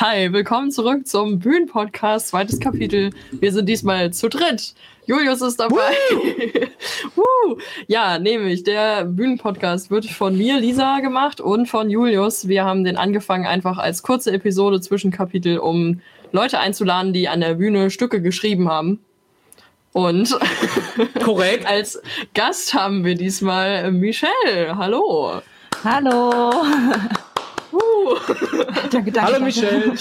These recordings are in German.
Hi, willkommen zurück zum Bühnenpodcast, zweites Kapitel. Wir sind diesmal zu dritt. Julius ist dabei. uh, ja, nämlich der Bühnenpodcast wird von mir, Lisa, gemacht und von Julius. Wir haben den angefangen einfach als kurze Episode Zwischenkapitel, um Leute einzuladen, die an der Bühne Stücke geschrieben haben. Und korrekt. als Gast haben wir diesmal Michelle. Hallo. Hallo. Danke, danke. Hallo Michelle.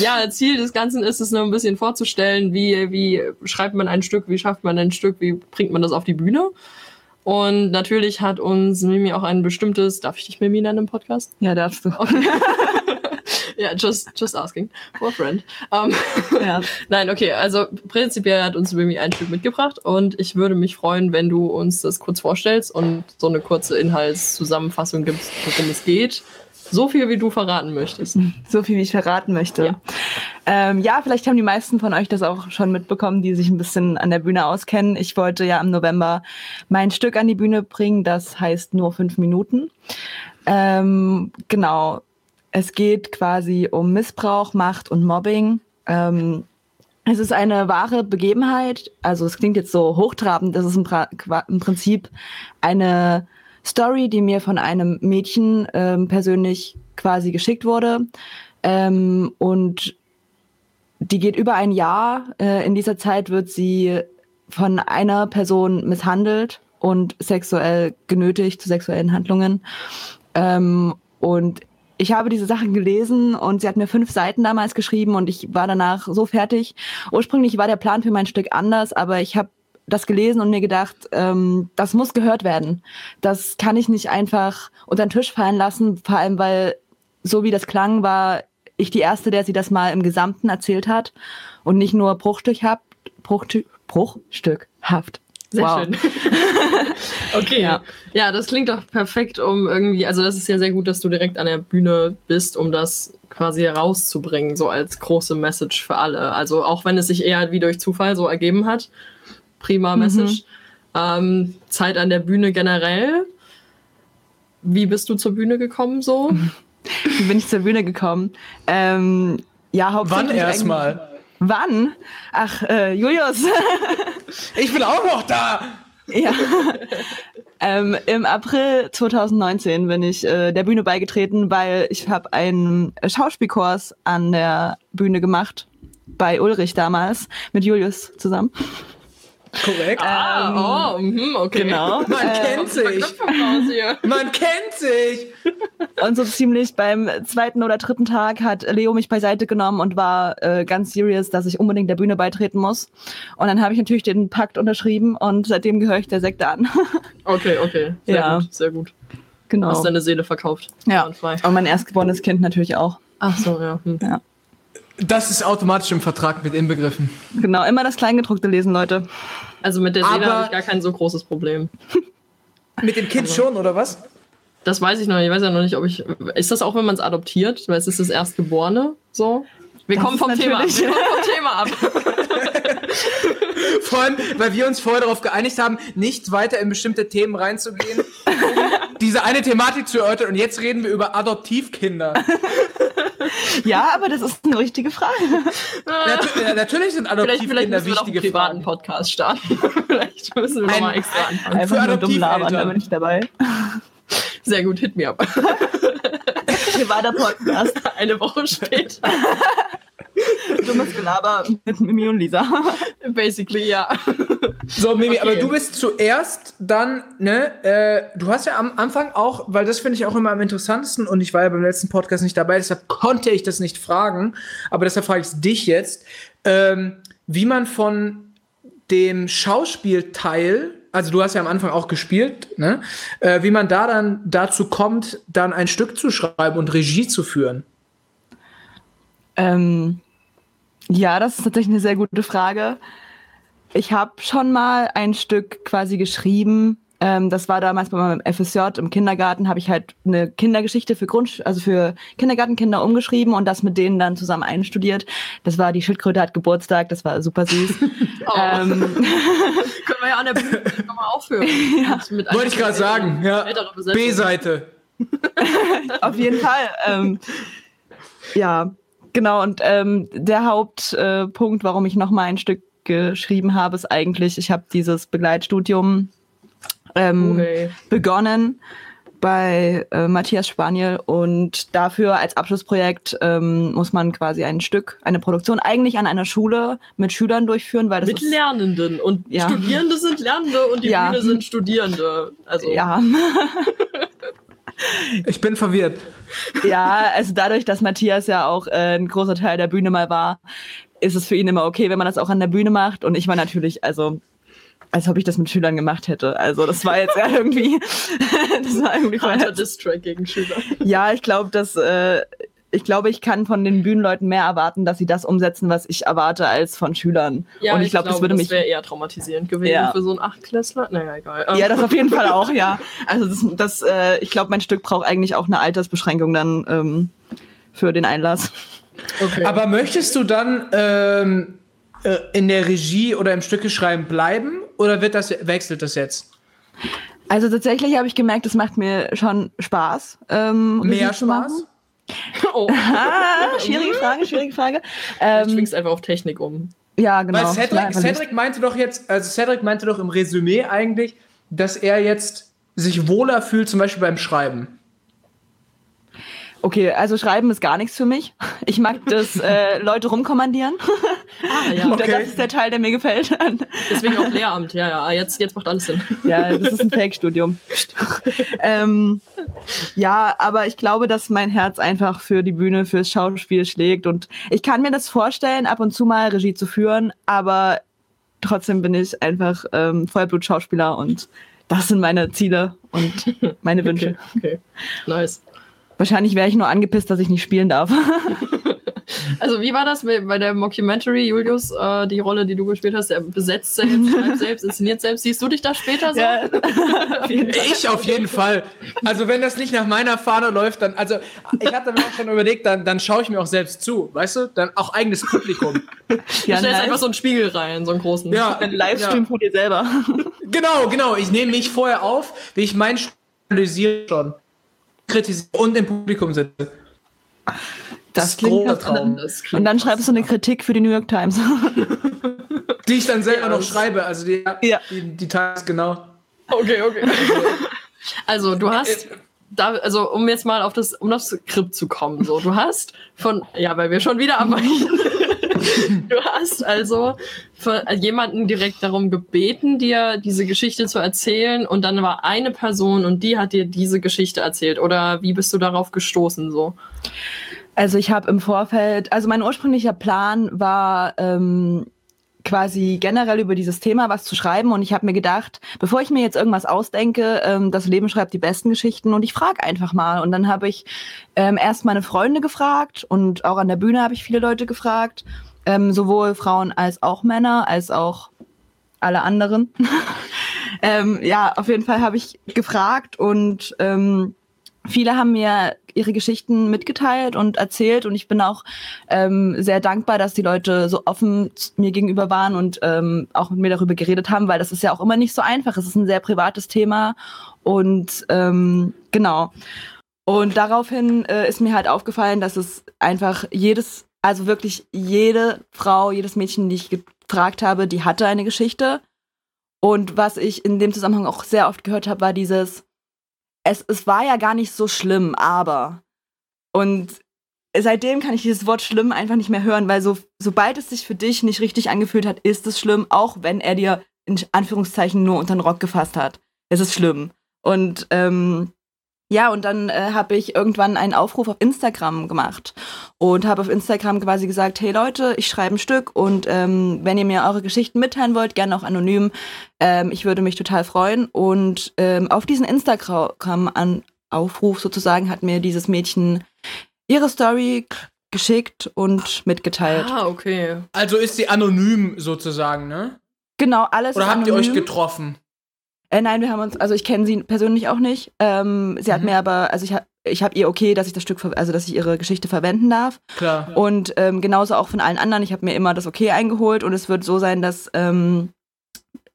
ja, Ziel des Ganzen ist es nur ein bisschen vorzustellen, wie, wie schreibt man ein Stück, wie schafft man ein Stück, wie bringt man das auf die Bühne. Und natürlich hat uns Mimi auch ein bestimmtes, darf ich dich Mimi nennen im Podcast? Ja, darfst du. Okay. ja, just, just asking. For a friend. Um, ja. Nein, okay, also prinzipiell hat uns Mimi ein Stück mitgebracht und ich würde mich freuen, wenn du uns das kurz vorstellst und so eine kurze Inhaltszusammenfassung gibst, worum es geht so viel, wie du verraten möchtest. So viel, wie ich verraten möchte. Ja. Ähm, ja, vielleicht haben die meisten von euch das auch schon mitbekommen, die sich ein bisschen an der Bühne auskennen. Ich wollte ja im November mein Stück an die Bühne bringen, das heißt nur fünf Minuten. Ähm, genau. Es geht quasi um Missbrauch, Macht und Mobbing. Ähm, es ist eine wahre Begebenheit. Also es klingt jetzt so hochtrabend. Das ist im, im Prinzip eine Story, die mir von einem Mädchen ähm, persönlich quasi geschickt wurde. Ähm, und die geht über ein Jahr. Äh, in dieser Zeit wird sie von einer Person misshandelt und sexuell genötigt zu sexuellen Handlungen. Ähm, und ich habe diese Sachen gelesen und sie hat mir fünf Seiten damals geschrieben und ich war danach so fertig. Ursprünglich war der Plan für mein Stück anders, aber ich habe das gelesen und mir gedacht, ähm, das muss gehört werden. Das kann ich nicht einfach unter den Tisch fallen lassen, vor allem weil so wie das klang, war ich die erste, der sie das mal im Gesamten erzählt hat und nicht nur bruchstückhaft, Bruchstück, bruchstückhaft. Sehr wow. schön. okay. Ja. ja, das klingt doch perfekt, um irgendwie, also das ist ja sehr gut, dass du direkt an der Bühne bist, um das quasi herauszubringen, so als große Message für alle. Also auch wenn es sich eher wie durch Zufall so ergeben hat, prima Message. Mhm. Ähm, Zeit an der Bühne generell. Wie bist du zur Bühne gekommen so? Wie bin ich zur Bühne gekommen? Ähm, ja, hauptsächlich. Wann erstmal? Wann? Ach, äh, Julius. ich bin auch noch da. Ja. ähm, Im April 2019 bin ich äh, der Bühne beigetreten, weil ich habe einen Schauspielkurs an der Bühne gemacht bei Ulrich damals mit Julius zusammen. Korrekt. Ah, ähm, oh, mh, okay. Genau. Man äh, kennt sich. Man kennt sich. Und so ziemlich beim zweiten oder dritten Tag hat Leo mich beiseite genommen und war äh, ganz serious, dass ich unbedingt der Bühne beitreten muss. Und dann habe ich natürlich den Pakt unterschrieben und seitdem gehöre ich der Sekte an. okay, okay. Sehr ja. gut, sehr gut. Genau. Hast deine Seele verkauft. Ja. Und mein erstgeborenes Kind natürlich auch. Ach so, ja. Hm. Ja. Das ist automatisch im Vertrag mit inbegriffen. Genau, immer das Kleingedruckte lesen, Leute. Also mit der Seele habe ich gar kein so großes Problem. Mit dem Kind also, schon, oder was? Das weiß ich noch nicht. Ich weiß ja noch nicht, ob ich. Ist das auch, wenn man es adoptiert? Weil es ist das Erstgeborene so? Wir kommen vom Thema ab. Wir kommen vom Thema ab. Vor allem, weil wir uns vorher darauf geeinigt haben, nicht weiter in bestimmte Themen reinzugehen, um diese eine Thematik zu erörtern. Und jetzt reden wir über Adoptivkinder. Ja, aber das ist eine richtige Frage. Natu ja, natürlich sind Adoptivkinder vielleicht, vielleicht wichtige wir Fragen. einen Podcast starten. vielleicht müssen wir nochmal extra anfangen. Einfach nur dumm labern, da bin ich dabei. Sehr gut, hit me up. Privater Podcast. Eine Woche später. Dummes Gelaber mit Mimi und Lisa. Basically, ja. So, Mimi, okay. aber du bist zuerst dann, ne, äh, du hast ja am Anfang auch, weil das finde ich auch immer am interessantesten und ich war ja beim letzten Podcast nicht dabei, deshalb konnte ich das nicht fragen, aber deshalb frage ich dich jetzt, ähm, wie man von dem Schauspielteil, also du hast ja am Anfang auch gespielt, ne, äh, wie man da dann dazu kommt, dann ein Stück zu schreiben und Regie zu führen. Ähm, ja, das ist tatsächlich eine sehr gute Frage. Ich habe schon mal ein Stück quasi geschrieben. Ähm, das war damals bei meinem FSJ im Kindergarten, habe ich halt eine Kindergeschichte für Grund, also für Kindergartenkinder umgeschrieben und das mit denen dann zusammen einstudiert. Das war die Schildkröte hat Geburtstag, das war super süß. oh. ähm, Können wir ja an der Bühne nochmal aufhören. ja. Wollte ich gerade sagen, ja. B-Seite. Auf jeden Fall. Ähm, ja, genau, und ähm, der Hauptpunkt, äh, warum ich nochmal ein Stück geschrieben habe, ist eigentlich, ich habe dieses Begleitstudium ähm, okay. begonnen bei äh, Matthias Spaniel und dafür als Abschlussprojekt ähm, muss man quasi ein Stück, eine Produktion eigentlich an einer Schule mit Schülern durchführen, weil das mit Lernenden und ja. Studierende sind Lernende und die ja. Bühne sind Studierende. Also ja. ich bin verwirrt. Ja, also dadurch, dass Matthias ja auch äh, ein großer Teil der Bühne mal war, ist es für ihn immer okay, wenn man das auch an der Bühne macht. Und ich war natürlich, also als ob ich das mit Schülern gemacht hätte. Also das war jetzt ja irgendwie, das war irgendwie Harter Distrack gegen Schüler. Ja, ich glaube, dass äh, ich glaube, ich kann von den Bühnenleuten mehr erwarten, dass sie das umsetzen, was ich erwarte, als von Schülern. Ja, und ich, ich glaube, glaub, das würde mich. Das wäre eher traumatisierend gewesen ja. für so einen Achtklässler. Naja, egal. Ja, das auf jeden Fall auch, ja. Also das, das äh, ich glaube, mein Stück braucht eigentlich auch eine Altersbeschränkung dann ähm, für den Einlass. Okay. Aber möchtest du dann ähm, äh, in der Regie oder im Stückeschreiben bleiben oder wird das, wechselt das jetzt? Also tatsächlich habe ich gemerkt, es macht mir schon Spaß. Ähm, Mehr Spaß? Oh. ah, schwierige Frage, schwierige Frage. Ähm, du schwingst einfach auf Technik um. Ja, genau. Weil Cedric, Cedric meinte doch jetzt, also Cedric meinte doch im Resümee eigentlich, dass er jetzt sich wohler fühlt, zum Beispiel beim Schreiben. Okay, also schreiben ist gar nichts für mich. Ich mag das äh, Leute rumkommandieren. Ah, ja. Okay. Das ist der Teil, der mir gefällt. Deswegen auch Lehramt, ja, ja. Jetzt, jetzt macht alles Sinn. Ja, das ist ein Fake-Studium. ähm, ja, aber ich glaube, dass mein Herz einfach für die Bühne, fürs Schauspiel schlägt. Und ich kann mir das vorstellen, ab und zu mal Regie zu führen, aber trotzdem bin ich einfach ähm, Vollblut-Schauspieler und das sind meine Ziele und meine Wünsche. Okay, okay. nice. Wahrscheinlich wäre ich nur angepisst, dass ich nicht spielen darf. also wie war das bei der Mockumentary, Julius, äh, die Rolle, die du gespielt hast, er besetzt selbst, schreibt selbst, inszeniert selbst. Siehst du dich da später so? Ja, ich auf jeden Fall. Also wenn das nicht nach meiner Fahne läuft, dann, also ich hatte mir auch schon überlegt, dann, dann schaue ich mir auch selbst zu, weißt du? Dann auch eigenes Publikum. Ja, du stellst nice. einfach so einen Spiegel rein, so einen großen. Ja, ein Livestream ja. von dir selber. Genau, genau. Ich nehme mich vorher auf, wie ich mein analysiere schon kritisiere und im Publikum sitze. Das, das klingt großer Traum. Und dann schreibst du eine Kritik für die New York Times. die ich dann selber noch schreibe, also die, ja. die, die Times, genau. Okay, okay. Also du hast da, also um jetzt mal auf das, um das Skript zu kommen, so, du hast von, ja, weil wir schon wieder abweichen. du hast also jemanden direkt darum gebeten, dir diese Geschichte zu erzählen. Und dann war eine Person und die hat dir diese Geschichte erzählt. Oder wie bist du darauf gestoßen so? Also ich habe im Vorfeld, also mein ursprünglicher Plan war ähm, quasi generell über dieses Thema was zu schreiben. Und ich habe mir gedacht, bevor ich mir jetzt irgendwas ausdenke, ähm, das Leben schreibt die besten Geschichten. Und ich frage einfach mal. Und dann habe ich ähm, erst meine Freunde gefragt und auch an der Bühne habe ich viele Leute gefragt, ähm, sowohl Frauen als auch Männer, als auch alle anderen. ähm, ja, auf jeden Fall habe ich gefragt und ähm, viele haben mir ihre Geschichten mitgeteilt und erzählt und ich bin auch ähm, sehr dankbar, dass die Leute so offen mir gegenüber waren und ähm, auch mit mir darüber geredet haben, weil das ist ja auch immer nicht so einfach. Es ist ein sehr privates Thema und ähm, genau. Und daraufhin äh, ist mir halt aufgefallen, dass es einfach jedes, also wirklich jede Frau, jedes Mädchen, die ich gefragt habe, die hatte eine Geschichte. Und was ich in dem Zusammenhang auch sehr oft gehört habe, war dieses, es, es war ja gar nicht so schlimm, aber. Und seitdem kann ich dieses Wort schlimm einfach nicht mehr hören, weil so, sobald es sich für dich nicht richtig angefühlt hat, ist es schlimm, auch wenn er dir in Anführungszeichen nur unter den Rock gefasst hat. Es ist schlimm. Und ähm, ja, und dann äh, habe ich irgendwann einen Aufruf auf Instagram gemacht und habe auf Instagram quasi gesagt, hey Leute, ich schreibe ein Stück und ähm, wenn ihr mir eure Geschichten mitteilen wollt, gerne auch anonym. Ähm, ich würde mich total freuen. Und ähm, auf diesen Instagram-Aufruf sozusagen hat mir dieses Mädchen ihre Story geschickt und mitgeteilt. Ah, okay. Also ist sie anonym sozusagen, ne? Genau, alles. Oder habt anonym. ihr euch getroffen? Äh, nein, wir haben uns, also ich kenne sie persönlich auch nicht. Ähm, sie mhm. hat mir aber, also ich, ich habe ihr okay, dass ich das Stück, also dass ich ihre Geschichte verwenden darf. Klar. Und ähm, genauso auch von allen anderen. Ich habe mir immer das okay eingeholt und es wird so sein, dass ähm,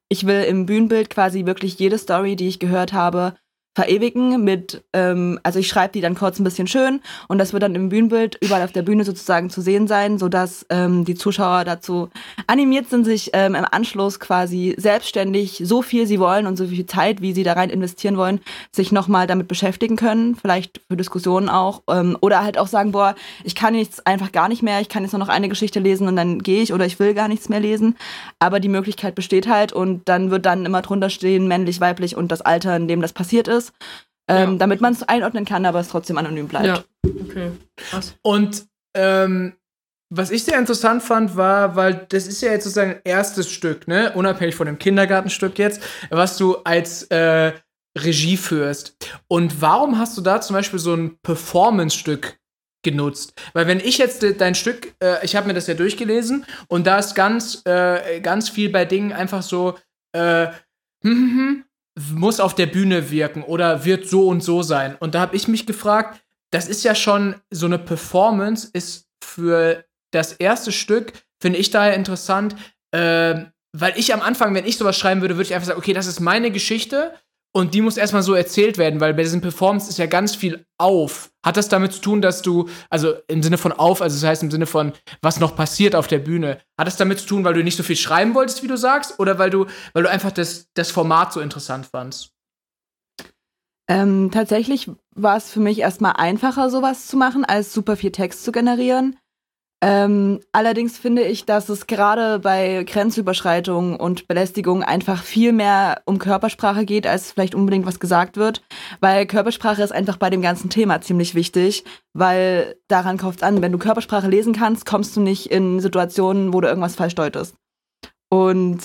ich will im Bühnenbild quasi wirklich jede Story, die ich gehört habe, verewigen mit, ähm, also ich schreibe die dann kurz ein bisschen schön und das wird dann im Bühnenbild überall auf der Bühne sozusagen zu sehen sein, sodass ähm, die Zuschauer dazu animiert sind, sich ähm, im Anschluss quasi selbstständig so viel sie wollen und so viel Zeit, wie sie da rein investieren wollen, sich nochmal damit beschäftigen können, vielleicht für Diskussionen auch ähm, oder halt auch sagen, boah, ich kann jetzt einfach gar nicht mehr, ich kann jetzt nur noch eine Geschichte lesen und dann gehe ich oder ich will gar nichts mehr lesen, aber die Möglichkeit besteht halt und dann wird dann immer drunter stehen, männlich, weiblich und das Alter, in dem das passiert ist ist, ähm, ja. damit man es einordnen kann, aber es trotzdem anonym bleibt. Ja, okay. Krass. Und ähm, was ich sehr interessant fand, war, weil das ist ja jetzt sozusagen ein erstes Stück, ne, unabhängig von dem Kindergartenstück jetzt, was du als äh, Regie führst. Und warum hast du da zum Beispiel so ein Performance-Stück genutzt? Weil wenn ich jetzt dein Stück, äh, ich habe mir das ja durchgelesen und da ist ganz, äh, ganz viel bei Dingen einfach so, äh, hm, muss auf der Bühne wirken oder wird so und so sein. Und da habe ich mich gefragt, das ist ja schon so eine Performance, ist für das erste Stück, finde ich daher interessant, äh, weil ich am Anfang, wenn ich sowas schreiben würde, würde ich einfach sagen, okay, das ist meine Geschichte und die muss erstmal so erzählt werden, weil bei diesen Performance ist ja ganz viel auf. Hat das damit zu tun, dass du, also im Sinne von auf, also das heißt im Sinne von, was noch passiert auf der Bühne, hat das damit zu tun, weil du nicht so viel schreiben wolltest, wie du sagst, oder weil du, weil du einfach das, das Format so interessant fandst? Ähm, tatsächlich war es für mich erstmal einfacher, sowas zu machen, als super viel Text zu generieren. Ähm, allerdings finde ich, dass es gerade bei Grenzüberschreitungen und Belästigung einfach viel mehr um Körpersprache geht, als vielleicht unbedingt was gesagt wird, weil Körpersprache ist einfach bei dem ganzen Thema ziemlich wichtig, weil daran kauft an, wenn du Körpersprache lesen kannst, kommst du nicht in Situationen, wo du irgendwas falsch deutest. Und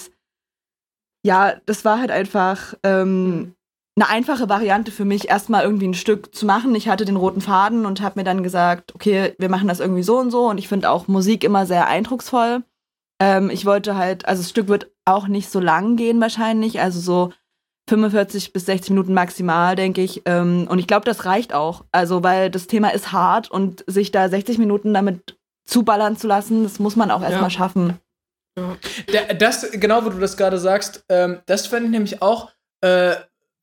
ja, das war halt einfach ähm, eine einfache Variante für mich, erstmal irgendwie ein Stück zu machen. Ich hatte den roten Faden und habe mir dann gesagt, okay, wir machen das irgendwie so und so. Und ich finde auch Musik immer sehr eindrucksvoll. Ähm, ich wollte halt, also das Stück wird auch nicht so lang gehen wahrscheinlich, also so 45 bis 60 Minuten maximal, denke ich. Ähm, und ich glaube, das reicht auch. Also, weil das Thema ist hart und sich da 60 Minuten damit zuballern zu lassen, das muss man auch erstmal ja. schaffen. Ja. Das, genau, wo du das gerade sagst, ähm, das fände ich nämlich auch äh,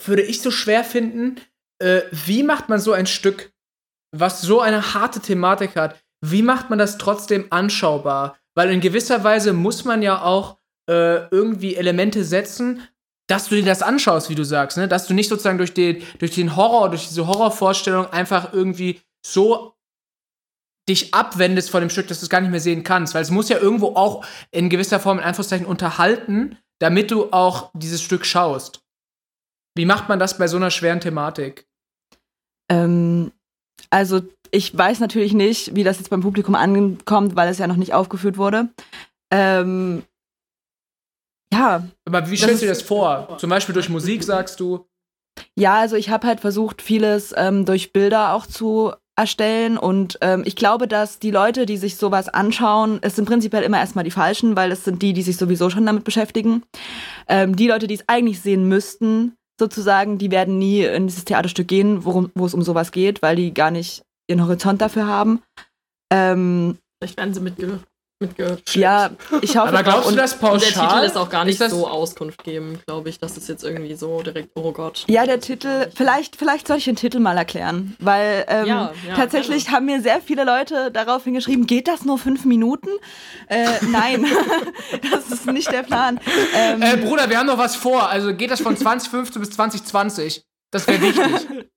würde ich so schwer finden, äh, wie macht man so ein Stück, was so eine harte Thematik hat, wie macht man das trotzdem anschaubar? Weil in gewisser Weise muss man ja auch äh, irgendwie Elemente setzen, dass du dir das anschaust, wie du sagst, ne? dass du nicht sozusagen durch den, durch den Horror, durch diese Horrorvorstellung einfach irgendwie so dich abwendest von dem Stück, dass du es gar nicht mehr sehen kannst. Weil es muss ja irgendwo auch in gewisser Form in Anführungszeichen unterhalten, damit du auch dieses Stück schaust. Wie macht man das bei so einer schweren Thematik? Ähm, also ich weiß natürlich nicht, wie das jetzt beim Publikum ankommt, weil es ja noch nicht aufgeführt wurde. Ähm, ja. Aber wie stellst du dir das vor? Zum Beispiel durch Musik, sagst du? Ja, also ich habe halt versucht, vieles ähm, durch Bilder auch zu erstellen. Und ähm, ich glaube, dass die Leute, die sich sowas anschauen, es sind prinzipiell immer erstmal die Falschen, weil es sind die, die sich sowieso schon damit beschäftigen. Ähm, die Leute, die es eigentlich sehen müssten, sozusagen, die werden nie in dieses Theaterstück gehen, worum, wo es um sowas geht, weil die gar nicht ihren Horizont dafür haben. Ähm, Vielleicht werden sie mitge mitgeschleppt. Ja, ich hoffe. Aber glaubst du das pauschal? Der Titel ist auch gar nicht so Auskunft geben, glaube ich, dass es jetzt irgendwie so direkt, oh Gott. Ja, der Titel, vielleicht, vielleicht soll ich den Titel mal erklären, weil ähm, ja, ja, tatsächlich gerne. haben mir sehr viele Leute darauf hingeschrieben, geht das nur fünf Minuten? Äh, nein, das ist nicht der Plan. Ähm, äh, Bruder, wir haben noch was vor, also geht das von 2015 bis 2020? Das wäre wichtig.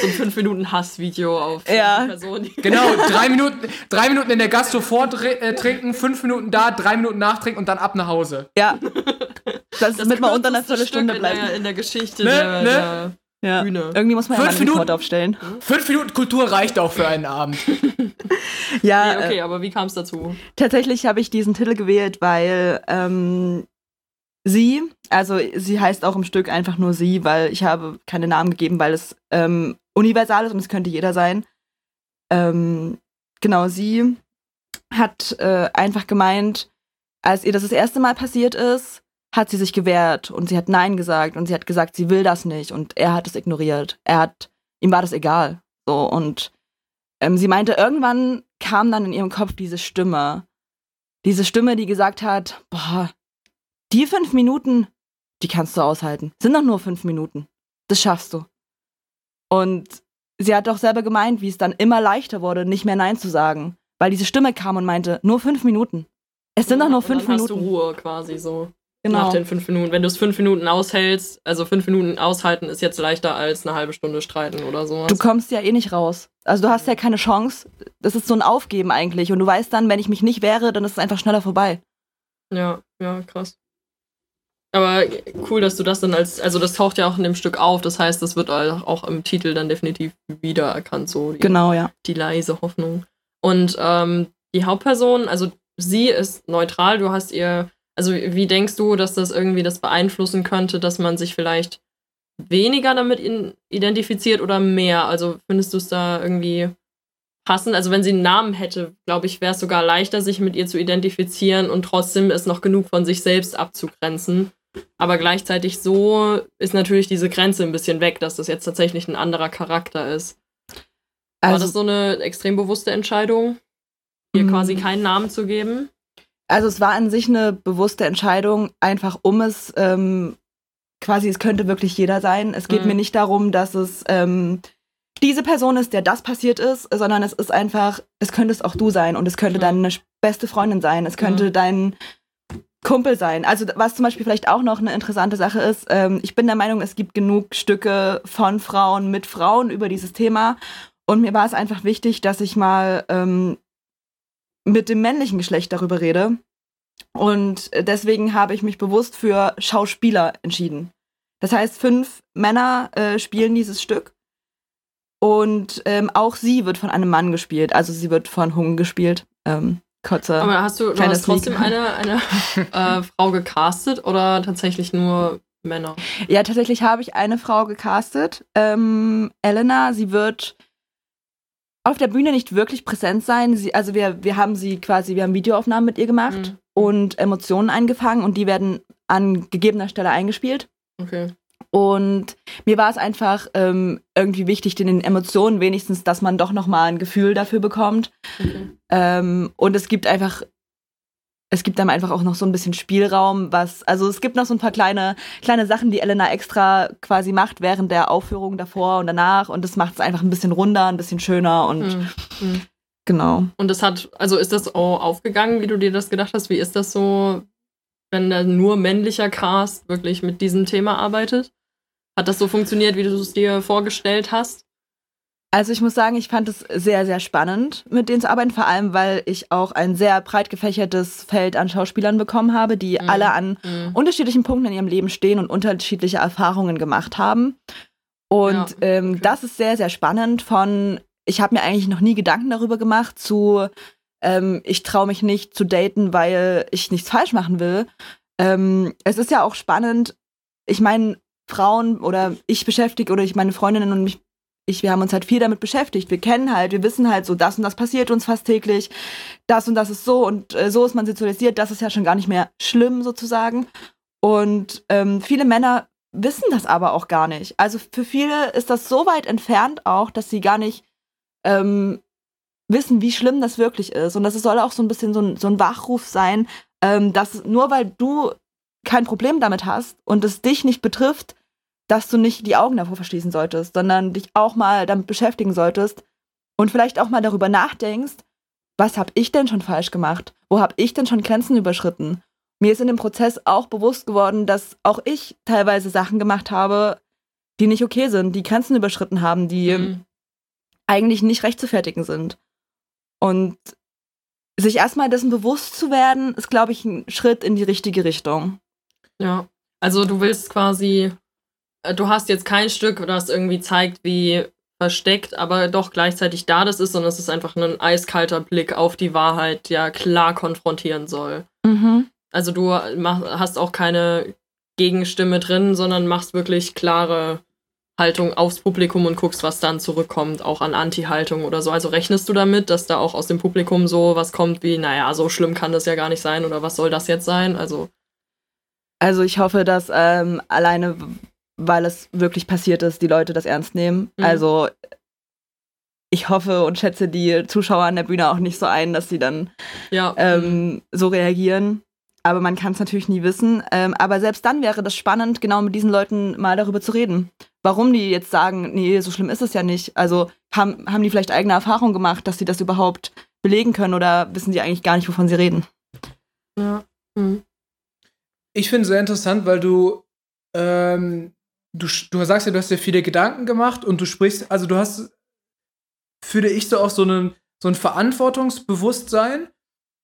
so ein 5 Minuten Hassvideo auf ja. Person. Genau, drei Minuten, drei Minuten in der Gastro vortrinken, äh, fünf Minuten da, drei Minuten nachtrinken und dann ab nach Hause. Ja. Das, das damit man unter einer Viertelstunde bleibt. In der, in der Geschichte ne? der, ne? der ja. Bühne. Irgendwie muss man fünf ja mal einen Minuten, aufstellen. Fünf Minuten Kultur reicht auch für einen Abend. ja. Nee, okay, äh, aber wie kam es dazu? Tatsächlich habe ich diesen Titel gewählt, weil ähm, sie, also sie heißt auch im Stück einfach nur sie, weil ich habe keine Namen gegeben, weil es ähm, universal ist und es könnte jeder sein. Ähm, genau, sie hat äh, einfach gemeint, als ihr das das erste Mal passiert ist, hat sie sich gewehrt und sie hat Nein gesagt und sie hat gesagt, sie will das nicht und er hat es ignoriert. Er hat, ihm war das egal. So und ähm, sie meinte, irgendwann kam dann in ihrem Kopf diese Stimme. Diese Stimme, die gesagt hat, boah, die fünf Minuten, die kannst du aushalten. Sind doch nur fünf Minuten. Das schaffst du. Und sie hat doch selber gemeint, wie es dann immer leichter wurde, nicht mehr Nein zu sagen. Weil diese Stimme kam und meinte, nur fünf Minuten. Es sind doch nur fünf dann Minuten. Hast du Ruhe quasi so. Genau. Nach den fünf Minuten. Wenn du es fünf Minuten aushältst, also fünf Minuten aushalten ist jetzt leichter als eine halbe Stunde streiten oder sowas. Du kommst ja eh nicht raus. Also du hast ja keine Chance. Das ist so ein Aufgeben eigentlich. Und du weißt dann, wenn ich mich nicht wehre, dann ist es einfach schneller vorbei. Ja, ja, krass. Aber cool, dass du das dann als, also das taucht ja auch in dem Stück auf, das heißt, das wird auch im Titel dann definitiv wiedererkannt, so die, genau, ja. die leise Hoffnung. Und ähm, die Hauptperson, also sie ist neutral, du hast ihr also wie denkst du, dass das irgendwie das beeinflussen könnte, dass man sich vielleicht weniger damit identifiziert oder mehr? Also findest du es da irgendwie passend? Also wenn sie einen Namen hätte, glaube ich, wäre es sogar leichter, sich mit ihr zu identifizieren und trotzdem ist noch genug von sich selbst abzugrenzen. Aber gleichzeitig so ist natürlich diese Grenze ein bisschen weg, dass das jetzt tatsächlich ein anderer Charakter ist. Also, War das so eine extrem bewusste Entscheidung, ihr quasi mm. keinen Namen zu geben? Also es war an sich eine bewusste Entscheidung, einfach um es ähm, quasi, es könnte wirklich jeder sein. Es geht mhm. mir nicht darum, dass es ähm, diese Person ist, der das passiert ist, sondern es ist einfach, es könnte es auch du sein und es könnte mhm. deine beste Freundin sein, es könnte mhm. dein Kumpel sein. Also was zum Beispiel vielleicht auch noch eine interessante Sache ist, ähm, ich bin der Meinung, es gibt genug Stücke von Frauen mit Frauen über dieses Thema. Und mir war es einfach wichtig, dass ich mal ähm, mit dem männlichen Geschlecht darüber rede. Und deswegen habe ich mich bewusst für Schauspieler entschieden. Das heißt, fünf Männer äh, spielen dieses Stück. Und ähm, auch sie wird von einem Mann gespielt. Also sie wird von Hung gespielt. Ähm, kurze, Aber hast du, du hast trotzdem eine, eine äh, Frau gecastet oder tatsächlich nur Männer? Ja, tatsächlich habe ich eine Frau gecastet. Ähm, Elena, sie wird auf der Bühne nicht wirklich präsent sein. Sie, also wir, wir haben sie quasi, wir haben Videoaufnahmen mit ihr gemacht mhm. und Emotionen eingefangen und die werden an gegebener Stelle eingespielt. Okay. Und mir war es einfach ähm, irgendwie wichtig, in den Emotionen wenigstens, dass man doch nochmal ein Gefühl dafür bekommt. Okay. Ähm, und es gibt einfach es gibt dann einfach auch noch so ein bisschen Spielraum, was, also es gibt noch so ein paar kleine, kleine Sachen, die Elena extra quasi macht während der Aufführung davor und danach und das macht es einfach ein bisschen runder, ein bisschen schöner und mhm. mhm. genau. Und das hat, also ist das auch aufgegangen, wie du dir das gedacht hast? Wie ist das so, wenn da nur männlicher Cast wirklich mit diesem Thema arbeitet? Hat das so funktioniert, wie du es dir vorgestellt hast? Also ich muss sagen, ich fand es sehr, sehr spannend, mit denen zu arbeiten, vor allem weil ich auch ein sehr breit gefächertes Feld an Schauspielern bekommen habe, die mhm. alle an mhm. unterschiedlichen Punkten in ihrem Leben stehen und unterschiedliche Erfahrungen gemacht haben. Und ja, ähm, okay. das ist sehr, sehr spannend von, ich habe mir eigentlich noch nie Gedanken darüber gemacht, zu, ähm, ich traue mich nicht zu daten, weil ich nichts falsch machen will. Ähm, es ist ja auch spannend, ich meine, Frauen oder ich beschäftige oder ich meine Freundinnen und mich ich, wir haben uns halt viel damit beschäftigt. Wir kennen halt, wir wissen halt so, das und das passiert uns fast täglich, das und das ist so und äh, so ist man sexualisiert, das ist ja schon gar nicht mehr schlimm sozusagen. Und ähm, viele Männer wissen das aber auch gar nicht. Also für viele ist das so weit entfernt auch, dass sie gar nicht ähm, wissen, wie schlimm das wirklich ist. Und das soll auch so ein bisschen so ein, so ein Wachruf sein, ähm, dass nur weil du kein Problem damit hast und es dich nicht betrifft, dass du nicht die Augen davor verschließen solltest, sondern dich auch mal damit beschäftigen solltest und vielleicht auch mal darüber nachdenkst, was habe ich denn schon falsch gemacht? Wo habe ich denn schon Grenzen überschritten? Mir ist in dem Prozess auch bewusst geworden, dass auch ich teilweise Sachen gemacht habe, die nicht okay sind, die Grenzen überschritten haben, die mhm. eigentlich nicht rechtfertigen sind. Und sich erstmal dessen bewusst zu werden, ist, glaube ich, ein Schritt in die richtige Richtung. Ja, also du willst quasi äh, du hast jetzt kein Stück, das irgendwie zeigt, wie versteckt, aber doch gleichzeitig da das ist, sondern es ist einfach ein eiskalter Blick auf die Wahrheit, der klar konfrontieren soll. Mhm. Also du mach, hast auch keine Gegenstimme drin, sondern machst wirklich klare Haltung aufs Publikum und guckst, was dann zurückkommt, auch an Anti-Haltung oder so. Also rechnest du damit, dass da auch aus dem Publikum so was kommt wie, naja, so schlimm kann das ja gar nicht sein oder was soll das jetzt sein? Also. Also ich hoffe, dass ähm, alleine weil es wirklich passiert ist, die Leute das ernst nehmen. Mhm. Also ich hoffe und schätze die Zuschauer an der Bühne auch nicht so ein, dass sie dann ja. ähm, so reagieren. Aber man kann es natürlich nie wissen. Ähm, aber selbst dann wäre das spannend, genau mit diesen Leuten mal darüber zu reden. Warum die jetzt sagen, nee, so schlimm ist es ja nicht. Also haben, haben die vielleicht eigene Erfahrungen gemacht, dass sie das überhaupt belegen können oder wissen sie eigentlich gar nicht, wovon sie reden? Ja. Hm. Ich finde es sehr interessant, weil du, ähm, du, du sagst ja, du hast dir viele Gedanken gemacht und du sprichst, also du hast, fühle ich so auch so, einen, so ein Verantwortungsbewusstsein.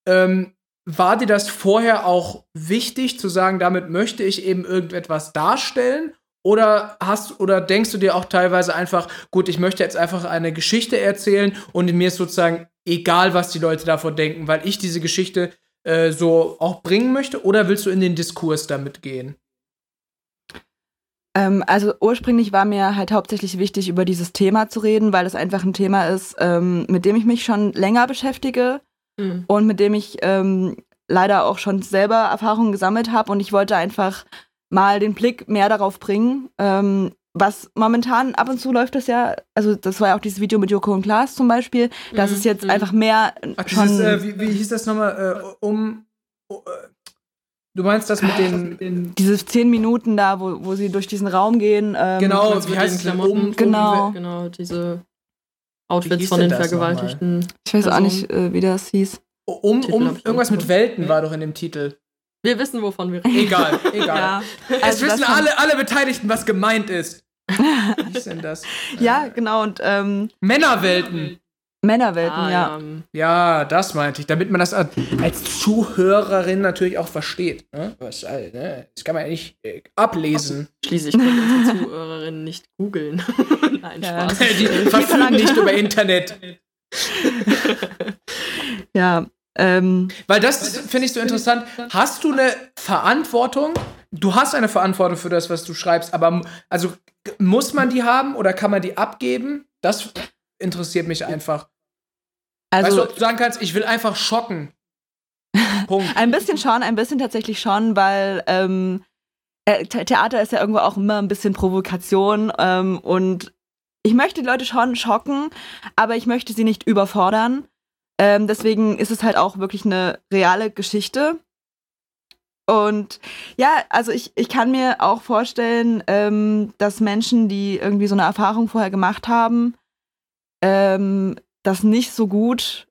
Ähm, war dir das vorher auch wichtig zu sagen, damit möchte ich eben irgendetwas darstellen? Oder hast oder denkst du dir auch teilweise einfach, gut, ich möchte jetzt einfach eine Geschichte erzählen und mir ist sozusagen egal, was die Leute davon denken, weil ich diese Geschichte äh, so auch bringen möchte? Oder willst du in den Diskurs damit gehen? Ähm, also ursprünglich war mir halt hauptsächlich wichtig, über dieses Thema zu reden, weil es einfach ein Thema ist, ähm, mit dem ich mich schon länger beschäftige mhm. und mit dem ich ähm, leider auch schon selber Erfahrungen gesammelt habe und ich wollte einfach mal den Blick mehr darauf bringen. Ähm, was momentan ab und zu läuft das ja, also das war ja auch dieses Video mit Joko und Klaas zum Beispiel, das mhm. ist jetzt mhm. einfach mehr Ach, schon. Dieses, äh, wie, wie, hieß das nochmal? Äh, um. Uh, du meinst das mit den, den. Diese zehn Minuten da, wo, wo sie durch diesen Raum gehen. Ähm, genau, wie heißt es? Um, genau. Genau, diese Outfits von den Vergewaltigten. Ich weiß auch nicht, äh, wie das hieß. Um, um irgendwas mit Welten war doch in dem Titel. Wir wissen, wovon wir reden. Egal, egal. ja. Es also wissen alle, alle Beteiligten, was gemeint ist. Wie ist denn das? ja, genau. Und ähm, Männerwelten. Männerwelten, ah, ja. ja. das meinte ich, damit man das als Zuhörerin natürlich auch versteht. Ne? Was, ne? Das kann man ja nicht äh, ablesen. Schließlich können unsere Zuhörerinnen nicht googeln. Nein, Spaß. Die verfügen nicht über Internet. ja, ähm, Weil das finde ich so interessant. Hast du eine Verantwortung? Du hast eine Verantwortung für das, was du schreibst, aber also muss man die haben oder kann man die abgeben? Das interessiert mich einfach. Also, weißt du, ob du sagen kannst, ich will einfach schocken. Punkt. ein bisschen schon, ein bisschen tatsächlich schon, weil ähm, äh, Theater ist ja irgendwo auch immer ein bisschen Provokation ähm, und ich möchte die Leute schon schocken, aber ich möchte sie nicht überfordern. Ähm, deswegen ist es halt auch wirklich eine reale Geschichte. Und ja, also ich, ich kann mir auch vorstellen, ähm, dass Menschen, die irgendwie so eine Erfahrung vorher gemacht haben, ähm, das nicht so gut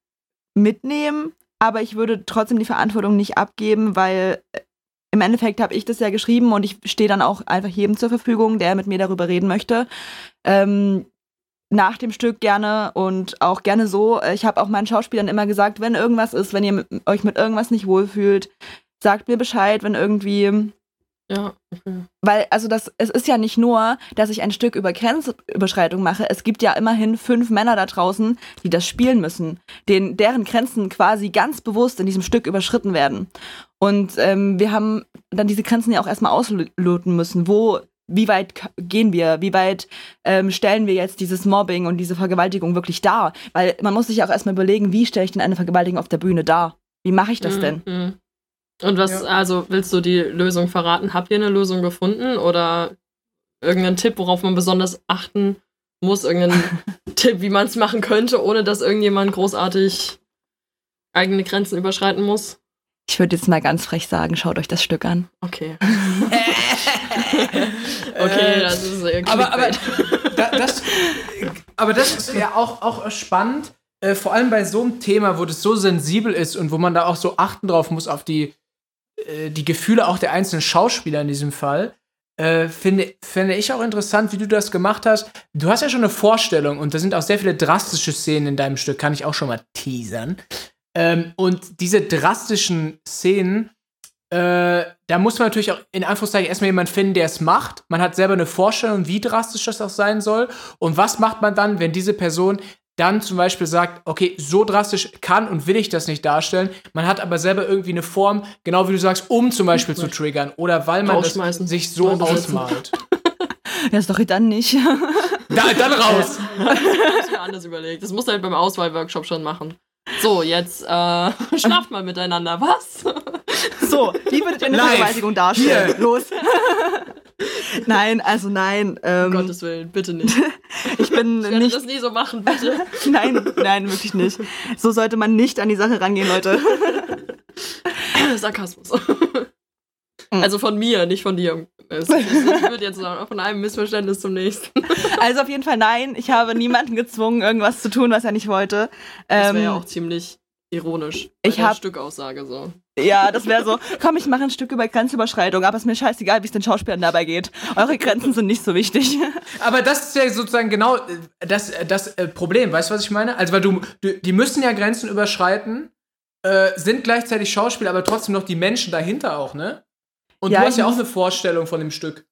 mitnehmen. Aber ich würde trotzdem die Verantwortung nicht abgeben, weil äh, im Endeffekt habe ich das ja geschrieben und ich stehe dann auch einfach jedem zur Verfügung, der mit mir darüber reden möchte. Ähm, nach dem Stück gerne und auch gerne so. Ich habe auch meinen Schauspielern immer gesagt, wenn irgendwas ist, wenn ihr euch mit irgendwas nicht wohlfühlt, sagt mir Bescheid, wenn irgendwie. Ja. Okay. Weil, also das, es ist ja nicht nur, dass ich ein Stück über Grenzüberschreitung mache. Es gibt ja immerhin fünf Männer da draußen, die das spielen müssen, denen, deren Grenzen quasi ganz bewusst in diesem Stück überschritten werden. Und ähm, wir haben dann diese Grenzen ja auch erstmal ausloten müssen. Wo wie weit gehen wir, wie weit ähm, stellen wir jetzt dieses Mobbing und diese Vergewaltigung wirklich dar? Weil man muss sich auch erstmal überlegen, wie stelle ich denn eine Vergewaltigung auf der Bühne dar? Wie mache ich das mhm. denn? Und was, ja. also willst du die Lösung verraten? Habt ihr eine Lösung gefunden oder irgendeinen Tipp, worauf man besonders achten muss? Irgendeinen Tipp, wie man es machen könnte, ohne dass irgendjemand großartig eigene Grenzen überschreiten muss? Ich würde jetzt mal ganz frech sagen, schaut euch das Stück an. Okay. okay, das ist irgendwie. Aber, aber, das, aber das ist ja auch, auch spannend, äh, vor allem bei so einem Thema, wo das so sensibel ist und wo man da auch so achten drauf muss, auf die, äh, die Gefühle auch der einzelnen Schauspieler in diesem Fall. Äh, finde, finde ich auch interessant, wie du das gemacht hast. Du hast ja schon eine Vorstellung und da sind auch sehr viele drastische Szenen in deinem Stück, kann ich auch schon mal teasern. Ähm, und diese drastischen Szenen, äh, da muss man natürlich auch in Anführungszeichen erstmal jemanden finden, der es macht. Man hat selber eine Vorstellung, wie drastisch das auch sein soll. Und was macht man dann, wenn diese Person dann zum Beispiel sagt, okay, so drastisch kann und will ich das nicht darstellen. Man hat aber selber irgendwie eine Form, genau wie du sagst, um zum Beispiel zu triggern oder weil man das sich so ausmalt. Ja, ist doch dann nicht. Da, dann raus. das ist mir anders überlegt. Das musst du halt beim Auswahlworkshop schon machen. So, jetzt äh, schlaft mal miteinander. Was? So, wie würdet ihr eine. Vergewaltigung darstellen? Hier. Los. nein, also nein. Ähm, um Gottes Willen, bitte nicht. ich bin ich nicht. das nie so machen, bitte. nein, nein, wirklich nicht. So sollte man nicht an die Sache rangehen, Leute. Sarkasmus. Hm. Also von mir, nicht von dir. Es, wird jetzt von einem Missverständnis zum nächsten. Also auf jeden Fall nein. Ich habe niemanden gezwungen, irgendwas zu tun, was er nicht wollte. Das wäre ja ähm, auch ziemlich ironisch. Ich habe Stückaussage so. Ja, das wäre so. Komm, ich mache ein Stück über Grenzüberschreitung, aber es ist mir scheißegal, wie es den Schauspielern dabei geht. Eure Grenzen sind nicht so wichtig. Aber das ist ja sozusagen genau äh, das, äh, das äh, Problem. Weißt du, was ich meine? Also, weil du, du die müssen ja Grenzen überschreiten, äh, sind gleichzeitig Schauspieler, aber trotzdem noch die Menschen dahinter auch, ne? Und ja, du hast ja auch eine Vorstellung von dem Stück.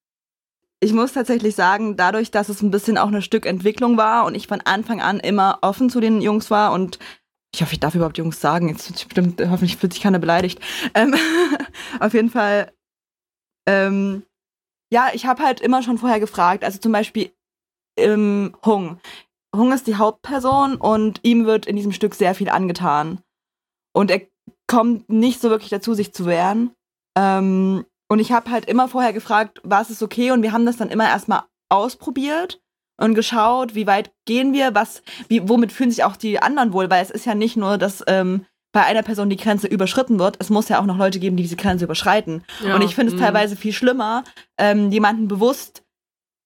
Ich muss tatsächlich sagen, dadurch, dass es ein bisschen auch eine Stückentwicklung war und ich von Anfang an immer offen zu den Jungs war und ich hoffe, ich darf überhaupt Jungs sagen, jetzt bestimmt, hoffentlich fühlt sich keiner beleidigt. Ähm, auf jeden Fall, ähm, ja, ich habe halt immer schon vorher gefragt, also zum Beispiel ähm, Hung. Hung ist die Hauptperson und ihm wird in diesem Stück sehr viel angetan. Und er kommt nicht so wirklich dazu, sich zu wehren. Ähm, und ich habe halt immer vorher gefragt, was ist okay? Und wir haben das dann immer erstmal ausprobiert und geschaut, wie weit gehen wir, was, wie, womit fühlen sich auch die anderen wohl, weil es ist ja nicht nur, dass ähm, bei einer Person die Grenze überschritten wird, es muss ja auch noch Leute geben, die diese Grenze überschreiten. Ja, und ich finde es mhm. teilweise viel schlimmer, ähm, jemanden bewusst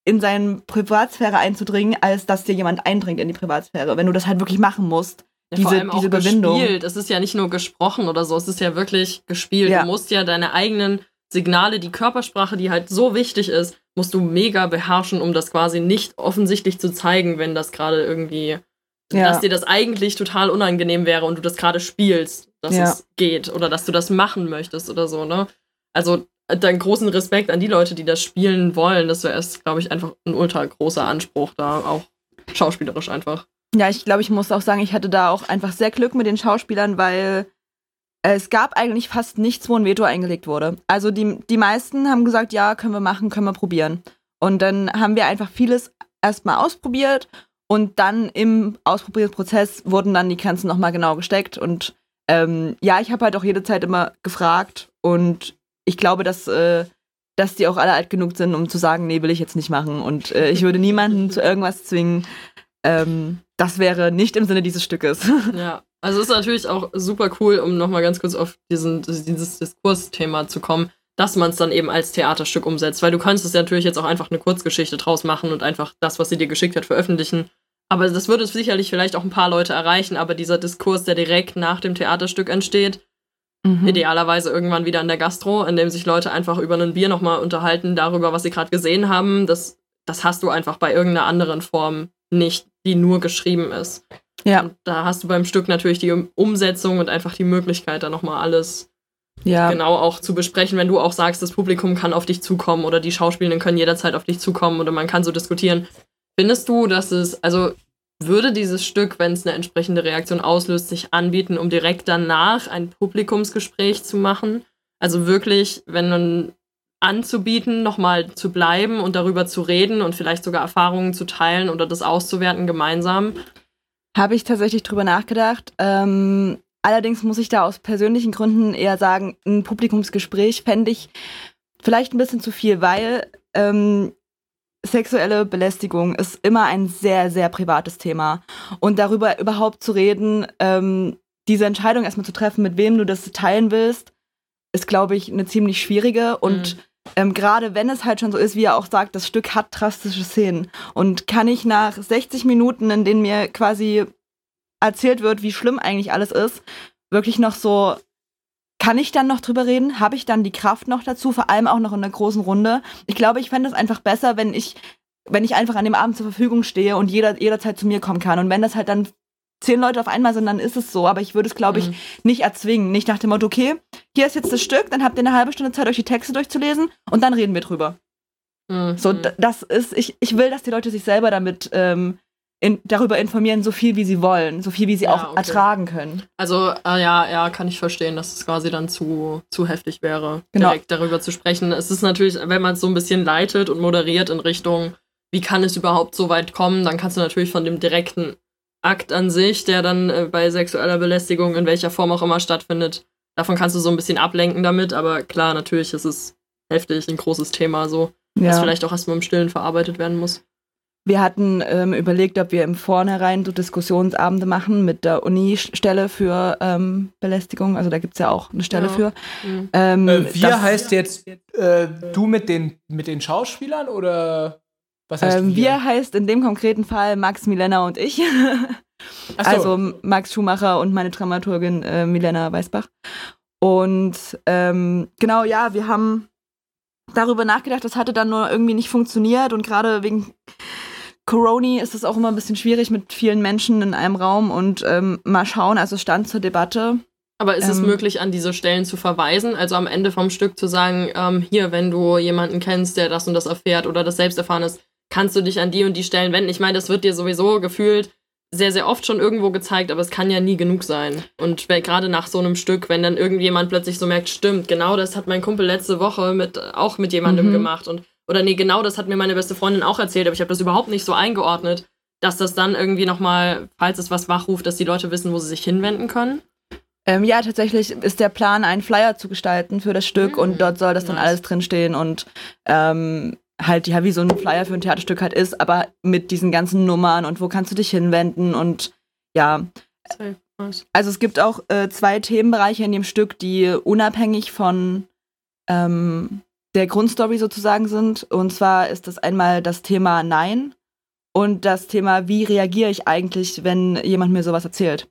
in seine Privatsphäre einzudringen, als dass dir jemand eindringt in die Privatsphäre, wenn du das halt wirklich machen musst. Ja, diese, vor allem diese Überwindung. gespielt. Es ist ja nicht nur gesprochen oder so, es ist ja wirklich gespielt. Ja. Du musst ja deine eigenen Signale, die Körpersprache, die halt so wichtig ist, musst du mega beherrschen, um das quasi nicht offensichtlich zu zeigen, wenn das gerade irgendwie, ja. dass dir das eigentlich total unangenehm wäre und du das gerade spielst, dass ja. es geht oder dass du das machen möchtest oder so, ne? Also deinen großen Respekt an die Leute, die das spielen wollen. Das wäre erst, glaube ich, einfach ein ultra großer Anspruch da, auch schauspielerisch einfach. Ja, ich glaube, ich muss auch sagen, ich hatte da auch einfach sehr Glück mit den Schauspielern, weil es gab eigentlich fast nichts, wo ein Veto eingelegt wurde. Also die, die meisten haben gesagt, ja, können wir machen, können wir probieren. Und dann haben wir einfach vieles erstmal ausprobiert und dann im Ausprobierungsprozess wurden dann die Grenzen nochmal genau gesteckt. Und ähm, ja, ich habe halt auch jede Zeit immer gefragt und ich glaube, dass, äh, dass die auch alle alt genug sind, um zu sagen, nee, will ich jetzt nicht machen. Und äh, ich würde niemanden zu irgendwas zwingen. Ähm, das wäre nicht im Sinne dieses Stückes. Ja, also ist natürlich auch super cool, um nochmal ganz kurz auf diesen, dieses Diskursthema zu kommen, dass man es dann eben als Theaterstück umsetzt. Weil du kannst es ja natürlich jetzt auch einfach eine Kurzgeschichte draus machen und einfach das, was sie dir geschickt hat, veröffentlichen. Aber das würde sicherlich vielleicht auch ein paar Leute erreichen, aber dieser Diskurs, der direkt nach dem Theaterstück entsteht, mhm. idealerweise irgendwann wieder in der Gastro, in dem sich Leute einfach über ein Bier nochmal unterhalten, darüber, was sie gerade gesehen haben, das, das hast du einfach bei irgendeiner anderen Form nicht, die nur geschrieben ist. Ja. Und da hast du beim Stück natürlich die Umsetzung und einfach die Möglichkeit, da nochmal alles ja. genau auch zu besprechen, wenn du auch sagst, das Publikum kann auf dich zukommen oder die Schauspielenden können jederzeit auf dich zukommen oder man kann so diskutieren. Findest du, dass es, also würde dieses Stück, wenn es eine entsprechende Reaktion auslöst, sich anbieten, um direkt danach ein Publikumsgespräch zu machen? Also wirklich, wenn man anzubieten, nochmal zu bleiben und darüber zu reden und vielleicht sogar Erfahrungen zu teilen oder das auszuwerten gemeinsam? Habe ich tatsächlich drüber nachgedacht. Ähm, allerdings muss ich da aus persönlichen Gründen eher sagen, ein Publikumsgespräch fände ich vielleicht ein bisschen zu viel, weil ähm, sexuelle Belästigung ist immer ein sehr, sehr privates Thema. Und darüber überhaupt zu reden, ähm, diese Entscheidung erstmal zu treffen, mit wem du das teilen willst, ist, glaube ich, eine ziemlich schwierige. Und mhm. Ähm, Gerade wenn es halt schon so ist, wie er auch sagt, das Stück hat drastische Szenen. Und kann ich nach 60 Minuten, in denen mir quasi erzählt wird, wie schlimm eigentlich alles ist, wirklich noch so, kann ich dann noch drüber reden? Habe ich dann die Kraft noch dazu? Vor allem auch noch in einer großen Runde. Ich glaube, ich fände es einfach besser, wenn ich, wenn ich einfach an dem Abend zur Verfügung stehe und jeder, jederzeit zu mir kommen kann. Und wenn das halt dann zehn Leute auf einmal sind, dann ist es so. Aber ich würde es, glaube ich, mhm. nicht erzwingen. Nicht nach dem Motto, okay, hier ist jetzt das Stück, dann habt ihr eine halbe Stunde Zeit, euch die Texte durchzulesen und dann reden wir drüber. Mhm. So, das ist, ich, ich will, dass die Leute sich selber damit ähm, in, darüber informieren, so viel wie sie wollen, so viel wie sie ja, auch okay. ertragen können. Also, äh, ja, ja, kann ich verstehen, dass es quasi dann zu, zu heftig wäre, genau. direkt darüber zu sprechen. Es ist natürlich, wenn man es so ein bisschen leitet und moderiert in Richtung, wie kann es überhaupt so weit kommen, dann kannst du natürlich von dem direkten Akt an sich, der dann äh, bei sexueller Belästigung in welcher Form auch immer stattfindet, davon kannst du so ein bisschen ablenken damit, aber klar, natürlich ist es heftig, ein großes Thema so, ja. was vielleicht auch erstmal im Stillen verarbeitet werden muss. wir hatten ähm, überlegt, ob wir im Vornherein so Diskussionsabende machen mit der Uni-Stelle für ähm, Belästigung. Also da gibt es ja auch eine Stelle ja. für. Mhm. Ähm, äh, wir heißt jetzt äh, du mit den, mit den Schauspielern oder was heißt ähm, wir? wir heißt in dem konkreten Fall Max, Milena und ich. So. Also Max Schumacher und meine Dramaturgin äh, Milena Weißbach. Und ähm, genau, ja, wir haben darüber nachgedacht, das hatte dann nur irgendwie nicht funktioniert und gerade wegen Corona ist es auch immer ein bisschen schwierig mit vielen Menschen in einem Raum und ähm, mal schauen, also stand zur Debatte. Aber ist ähm, es möglich, an diese Stellen zu verweisen? Also am Ende vom Stück zu sagen, ähm, hier, wenn du jemanden kennst, der das und das erfährt oder das selbst erfahren ist, kannst du dich an die und die Stellen wenden? Ich meine, das wird dir sowieso gefühlt sehr, sehr oft schon irgendwo gezeigt, aber es kann ja nie genug sein. Und gerade nach so einem Stück, wenn dann irgendjemand plötzlich so merkt, stimmt, genau das hat mein Kumpel letzte Woche mit, auch mit jemandem mhm. gemacht und oder nee, genau das hat mir meine beste Freundin auch erzählt, aber ich habe das überhaupt nicht so eingeordnet, dass das dann irgendwie nochmal, falls es was wachruft, dass die Leute wissen, wo sie sich hinwenden können. Ähm, ja, tatsächlich ist der Plan, einen Flyer zu gestalten für das Stück mhm. und dort soll das dann nice. alles drinstehen und ähm, halt, ja, wie so ein Flyer für ein Theaterstück halt ist, aber mit diesen ganzen Nummern und wo kannst du dich hinwenden und ja. Also es gibt auch äh, zwei Themenbereiche in dem Stück, die unabhängig von ähm, der Grundstory sozusagen sind. Und zwar ist das einmal das Thema Nein und das Thema, wie reagiere ich eigentlich, wenn jemand mir sowas erzählt.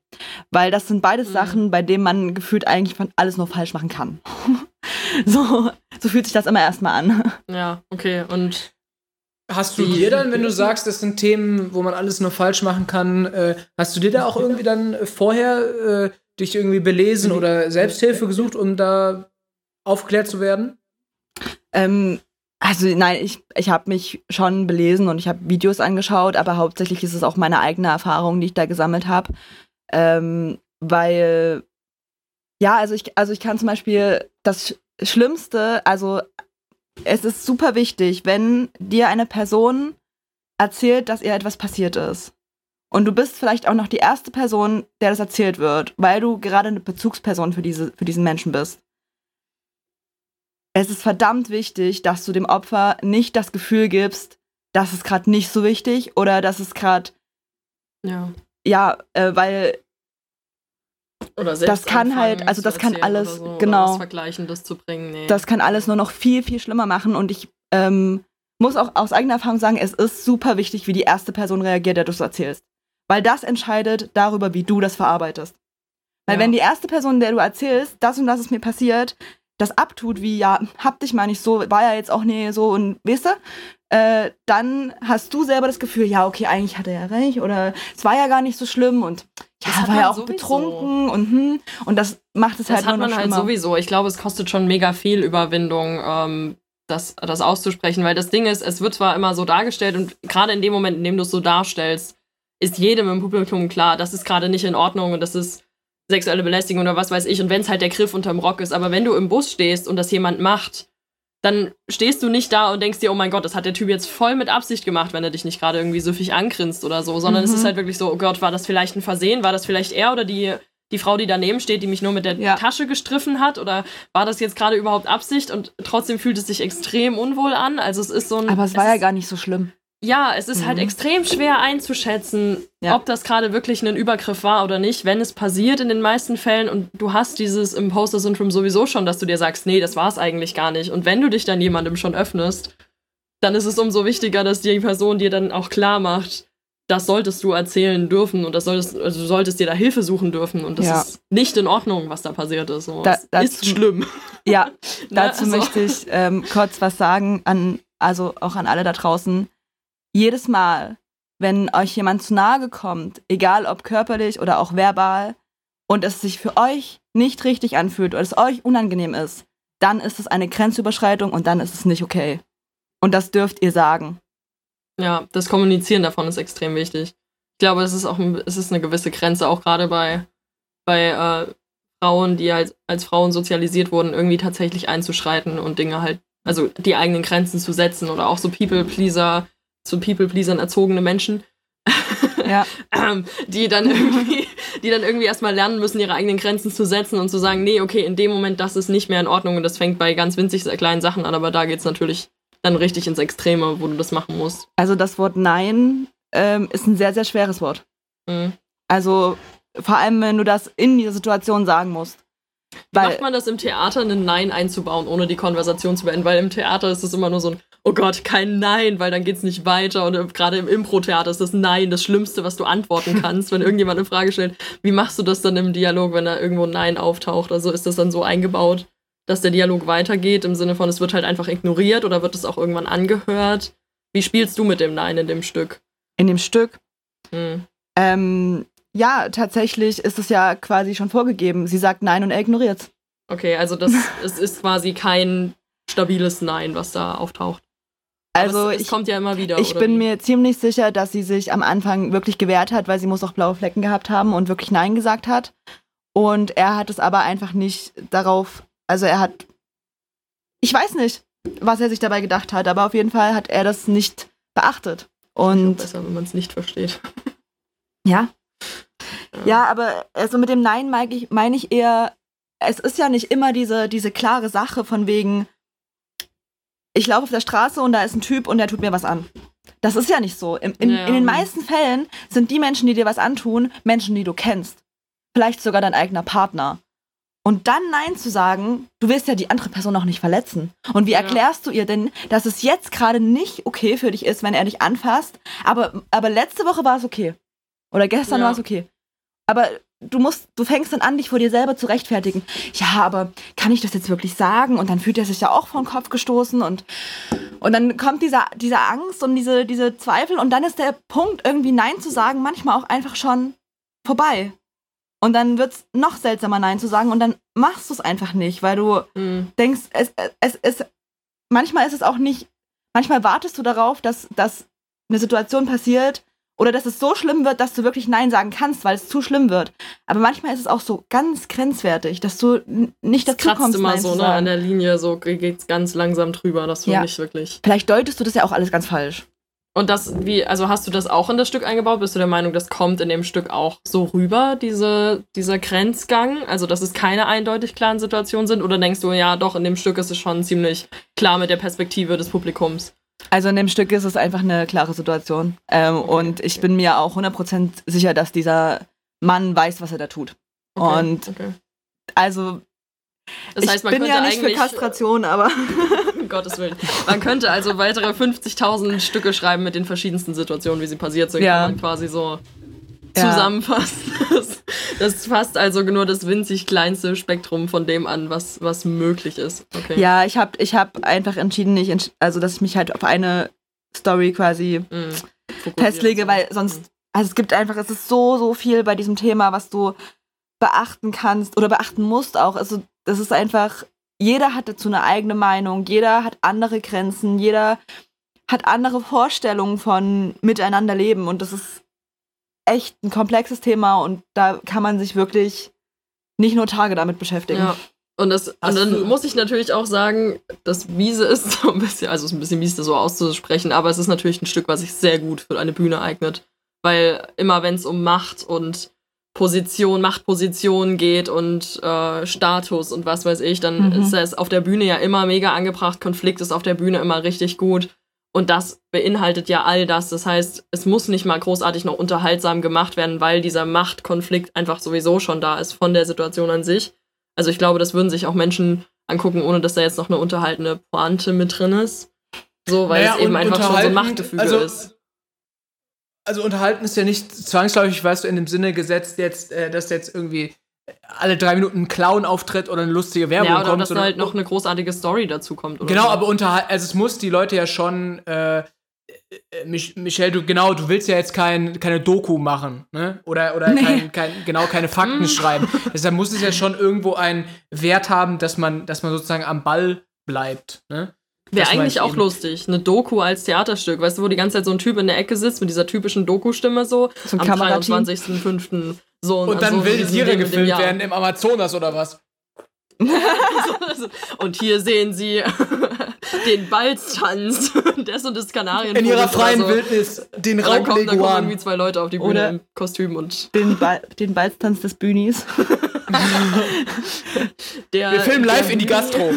Weil das sind beides mhm. Sachen, bei denen man gefühlt eigentlich alles nur falsch machen kann. so, so fühlt sich das immer erstmal an. Ja, okay. Und Hast du dir dann, wenn du sagst, das sind Themen, wo man alles nur falsch machen kann, äh, hast du dir da auch irgendwie dann vorher äh, dich irgendwie belesen oder Selbsthilfe gesucht, um da aufgeklärt zu werden? Ähm, also nein, ich, ich habe mich schon belesen und ich habe Videos angeschaut, aber hauptsächlich ist es auch meine eigene Erfahrung, die ich da gesammelt habe. Ähm, weil, ja, also ich, also ich kann zum Beispiel das Schlimmste, also es ist super wichtig, wenn dir eine Person erzählt, dass ihr etwas passiert ist. Und du bist vielleicht auch noch die erste Person, der das erzählt wird, weil du gerade eine Bezugsperson für, diese, für diesen Menschen bist es ist verdammt wichtig, dass du dem Opfer nicht das Gefühl gibst, das ist gerade nicht so wichtig oder dass es gerade ja ja äh, weil oder das kann halt also das kann alles so, genau Vergleichendes zu bringen nee. das kann alles nur noch viel viel schlimmer machen und ich ähm, muss auch aus eigener Erfahrung sagen es ist super wichtig wie die erste Person reagiert der du es erzählst weil das entscheidet darüber wie du das verarbeitest weil ja. wenn die erste Person der du erzählst das und das ist mir passiert das abtut, wie, ja, hab dich mal nicht so, war ja jetzt auch nie so und weißt du, äh, dann hast du selber das Gefühl, ja, okay, eigentlich hat er ja recht oder es war ja gar nicht so schlimm und ja, das war ja auch sowieso. betrunken und hm, und das macht es das halt hat nur man halt sowieso. Ich glaube, es kostet schon mega viel Überwindung, ähm, das, das auszusprechen, weil das Ding ist, es wird zwar immer so dargestellt und gerade in dem Moment, in dem du es so darstellst, ist jedem im Publikum klar, das ist gerade nicht in Ordnung und das ist sexuelle Belästigung oder was weiß ich. Und wenn es halt der Griff unterm Rock ist. Aber wenn du im Bus stehst und das jemand macht, dann stehst du nicht da und denkst dir, oh mein Gott, das hat der Typ jetzt voll mit Absicht gemacht, wenn er dich nicht gerade irgendwie süffig angrinst oder so, sondern mhm. es ist mhm. halt wirklich so, oh Gott, war das vielleicht ein Versehen? War das vielleicht er oder die, die Frau, die daneben steht, die mich nur mit der ja. Tasche gestriffen hat? Oder war das jetzt gerade überhaupt Absicht? Und trotzdem fühlt es sich extrem unwohl an. Also es ist so ein. Aber es war ja gar nicht so schlimm ja, es ist halt mhm. halt extrem schwer einzuschätzen, ja. ob das gerade wirklich ein Übergriff war oder nicht, wenn es passiert in den meisten Fällen und du hast dieses Imposter-Syndrom sowieso schon, dass du dir sagst, nee, das war es eigentlich gar nicht. Und wenn du dich dann jemandem schon öffnest, dann ist es umso wichtiger, dass die Person dir dann auch klar macht, das solltest du erzählen dürfen und das solltest, also du solltest dir da Hilfe suchen dürfen und das ja. ist nicht in Ordnung, was da passiert ist. So. Da, das ist schlimm. Ja, ne, dazu also. möchte ich ähm, kurz was sagen an, also auch an alle da draußen jedes Mal, wenn euch jemand zu nahe kommt, egal ob körperlich oder auch verbal, und es sich für euch nicht richtig anfühlt oder es euch unangenehm ist, dann ist es eine Grenzüberschreitung und dann ist es nicht okay. Und das dürft ihr sagen. Ja, das Kommunizieren davon ist extrem wichtig. Ich glaube, es ist auch es ist eine gewisse Grenze, auch gerade bei, bei äh, Frauen, die halt als Frauen sozialisiert wurden, irgendwie tatsächlich einzuschreiten und Dinge halt, also die eigenen Grenzen zu setzen oder auch so People-Pleaser zu People-Pleasern erzogene Menschen. Ja. ähm, die dann irgendwie, die dann irgendwie erstmal lernen müssen, ihre eigenen Grenzen zu setzen und zu sagen, nee, okay, in dem Moment, das ist nicht mehr in Ordnung und das fängt bei ganz winzig kleinen Sachen an, aber da geht es natürlich dann richtig ins Extreme, wo du das machen musst? Also das Wort Nein ähm, ist ein sehr, sehr schweres Wort. Mhm. Also vor allem, wenn du das in dieser Situation sagen musst. Weil, macht man das im Theater, ein Nein einzubauen, ohne die Konversation zu beenden? Weil im Theater ist es immer nur so ein, oh Gott, kein Nein, weil dann geht es nicht weiter. Und gerade im Impro-Theater ist das Nein das Schlimmste, was du antworten kannst, wenn irgendjemand eine Frage stellt. Wie machst du das dann im Dialog, wenn da irgendwo ein Nein auftaucht? Also ist das dann so eingebaut, dass der Dialog weitergeht, im Sinne von, es wird halt einfach ignoriert oder wird es auch irgendwann angehört? Wie spielst du mit dem Nein in dem Stück? In dem Stück? Hm. Ähm, ja, tatsächlich ist es ja quasi schon vorgegeben. Sie sagt Nein und er ignoriert Okay, also das es ist quasi kein stabiles Nein, was da auftaucht. Also es, es ich, kommt ja immer wieder. Ich bin wie? mir ziemlich sicher, dass sie sich am Anfang wirklich gewehrt hat, weil sie muss auch blaue Flecken gehabt haben und wirklich Nein gesagt hat. Und er hat es aber einfach nicht darauf, also er hat, ich weiß nicht, was er sich dabei gedacht hat, aber auf jeden Fall hat er das nicht beachtet. Und besser, wenn man es nicht versteht. Ja, ja, aber also mit dem Nein meine ich, mein ich eher, es ist ja nicht immer diese, diese klare Sache von wegen, ich laufe auf der Straße und da ist ein Typ und der tut mir was an. Das ist ja nicht so. In, in, ja. in den meisten Fällen sind die Menschen, die dir was antun, Menschen, die du kennst. Vielleicht sogar dein eigener Partner. Und dann Nein zu sagen, du willst ja die andere Person auch nicht verletzen. Und wie ja. erklärst du ihr denn, dass es jetzt gerade nicht okay für dich ist, wenn er dich anfasst, aber, aber letzte Woche war es okay? Oder gestern ja. war es okay? Aber du musst, du fängst dann an, dich vor dir selber zu rechtfertigen. Ja, aber kann ich das jetzt wirklich sagen? Und dann fühlt er sich ja auch vor den Kopf gestoßen und, und dann kommt dieser, diese Angst und diese, diese Zweifel und dann ist der Punkt, irgendwie Nein zu sagen, manchmal auch einfach schon vorbei. Und dann wird es noch seltsamer, Nein zu sagen und dann machst du es einfach nicht, weil du mhm. denkst, es, es, es, manchmal ist es auch nicht, manchmal wartest du darauf, dass, dass eine Situation passiert, oder dass es so schlimm wird, dass du wirklich Nein sagen kannst, weil es zu schlimm wird. Aber manchmal ist es auch so ganz grenzwertig, dass du nicht dazu kommst, immer Nein so ne, an der Linie, so geht es ganz langsam drüber, dass du ja. nicht wirklich. Vielleicht deutest du das ja auch alles ganz falsch. Und das, wie, also hast du das auch in das Stück eingebaut? Bist du der Meinung, das kommt in dem Stück auch so rüber, diese, dieser Grenzgang? Also, dass es keine eindeutig klaren Situationen sind? Oder denkst du, ja, doch, in dem Stück ist es schon ziemlich klar mit der Perspektive des Publikums? Also in dem Stück ist es einfach eine klare Situation. Ähm, okay, und ich okay. bin mir auch 100% sicher, dass dieser Mann weiß, was er da tut. Okay, und also das heißt, ich bin ja nicht für Kastration, aber. um Gottes Willen. Man könnte also weitere 50.000 Stücke schreiben mit den verschiedensten Situationen, wie sie passiert sind. Ja. Man quasi so ja. zusammenfassen. Das, das, fasst also nur das winzig kleinste Spektrum von dem an, was, was möglich ist. Okay. Ja, ich habe ich hab einfach entschieden, nicht, also dass ich mich halt auf eine Story quasi mm, festlege, weil sonst, also es gibt einfach, es ist so, so viel bei diesem Thema, was du beachten kannst oder beachten musst auch. Also das ist einfach, jeder hat dazu eine eigene Meinung, jeder hat andere Grenzen, jeder hat andere Vorstellungen von miteinander leben und das ist echt ein komplexes Thema und da kann man sich wirklich nicht nur Tage damit beschäftigen. Ja. Und, das, und dann muss ich natürlich auch sagen, dass Wiese ist so ein bisschen, also es ist ein bisschen mies, das so auszusprechen, aber es ist natürlich ein Stück, was sich sehr gut für eine Bühne eignet. Weil immer wenn es um Macht und Position, Machtposition geht und äh, Status und was weiß ich, dann mhm. ist es auf der Bühne ja immer mega angebracht. Konflikt ist auf der Bühne immer richtig gut. Und das beinhaltet ja all das. Das heißt, es muss nicht mal großartig noch unterhaltsam gemacht werden, weil dieser Machtkonflikt einfach sowieso schon da ist von der Situation an sich. Also ich glaube, das würden sich auch Menschen angucken, ohne dass da jetzt noch eine unterhaltende Pointe mit drin ist. So, weil naja, es eben einfach schon so ein Machtgefüge also, ist. Also unterhalten ist ja nicht zwangsläufig, weißt du, in dem Sinne gesetzt jetzt, äh, dass jetzt irgendwie alle drei Minuten ein Clown-Auftritt oder eine lustige Werbung ja, oder kommt. dass da halt noch eine großartige Story dazu kommt. genau, so. aber unter, also es muss die Leute ja schon, äh, äh Mich, Michelle, du genau, du willst ja jetzt kein, keine Doku machen, ne? Oder, oder nee. kein, kein, genau keine Fakten schreiben. Deshalb muss es ja schon irgendwo einen Wert haben, dass man, dass man sozusagen am Ball bleibt, ne? Wäre eigentlich auch lustig, eine Doku als Theaterstück, weißt du, wo die ganze Zeit so ein Typ in der Ecke sitzt mit dieser typischen Doku-Stimme so, so am 23.05. So, und dann so wilde Tiere gefilmt werden im Amazonas oder was? und hier sehen Sie den Balztanz des und des Kanarien. In ihrer freien so. Wildnis den Raum kommen, dann kommen irgendwie zwei Leute auf die Bühne Oder im Kostüm und den, ba den Balztanz des Bühnis. Wir filmen live in die Gastro.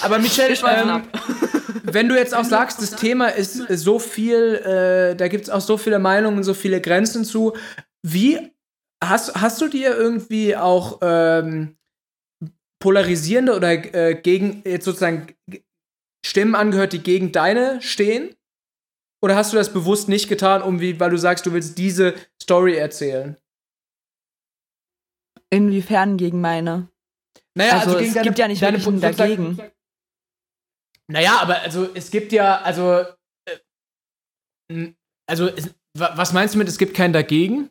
Aber Michelle, ähm, wenn du jetzt auch sagst, das Thema ist so viel, äh, da gibt es auch so viele Meinungen, so viele Grenzen zu. Wie hast, hast du dir irgendwie auch ähm, polarisierende oder äh, gegen jetzt sozusagen Stimmen angehört, die gegen deine stehen? Oder hast du das bewusst nicht getan, um wie, weil du sagst, du willst diese Story erzählen? Inwiefern gegen meine? Naja, also, also es deine, gibt ja nicht wirklich einen dagegen. Naja, aber also es gibt ja, also, äh, also es, was meinst du mit, es gibt keinen dagegen?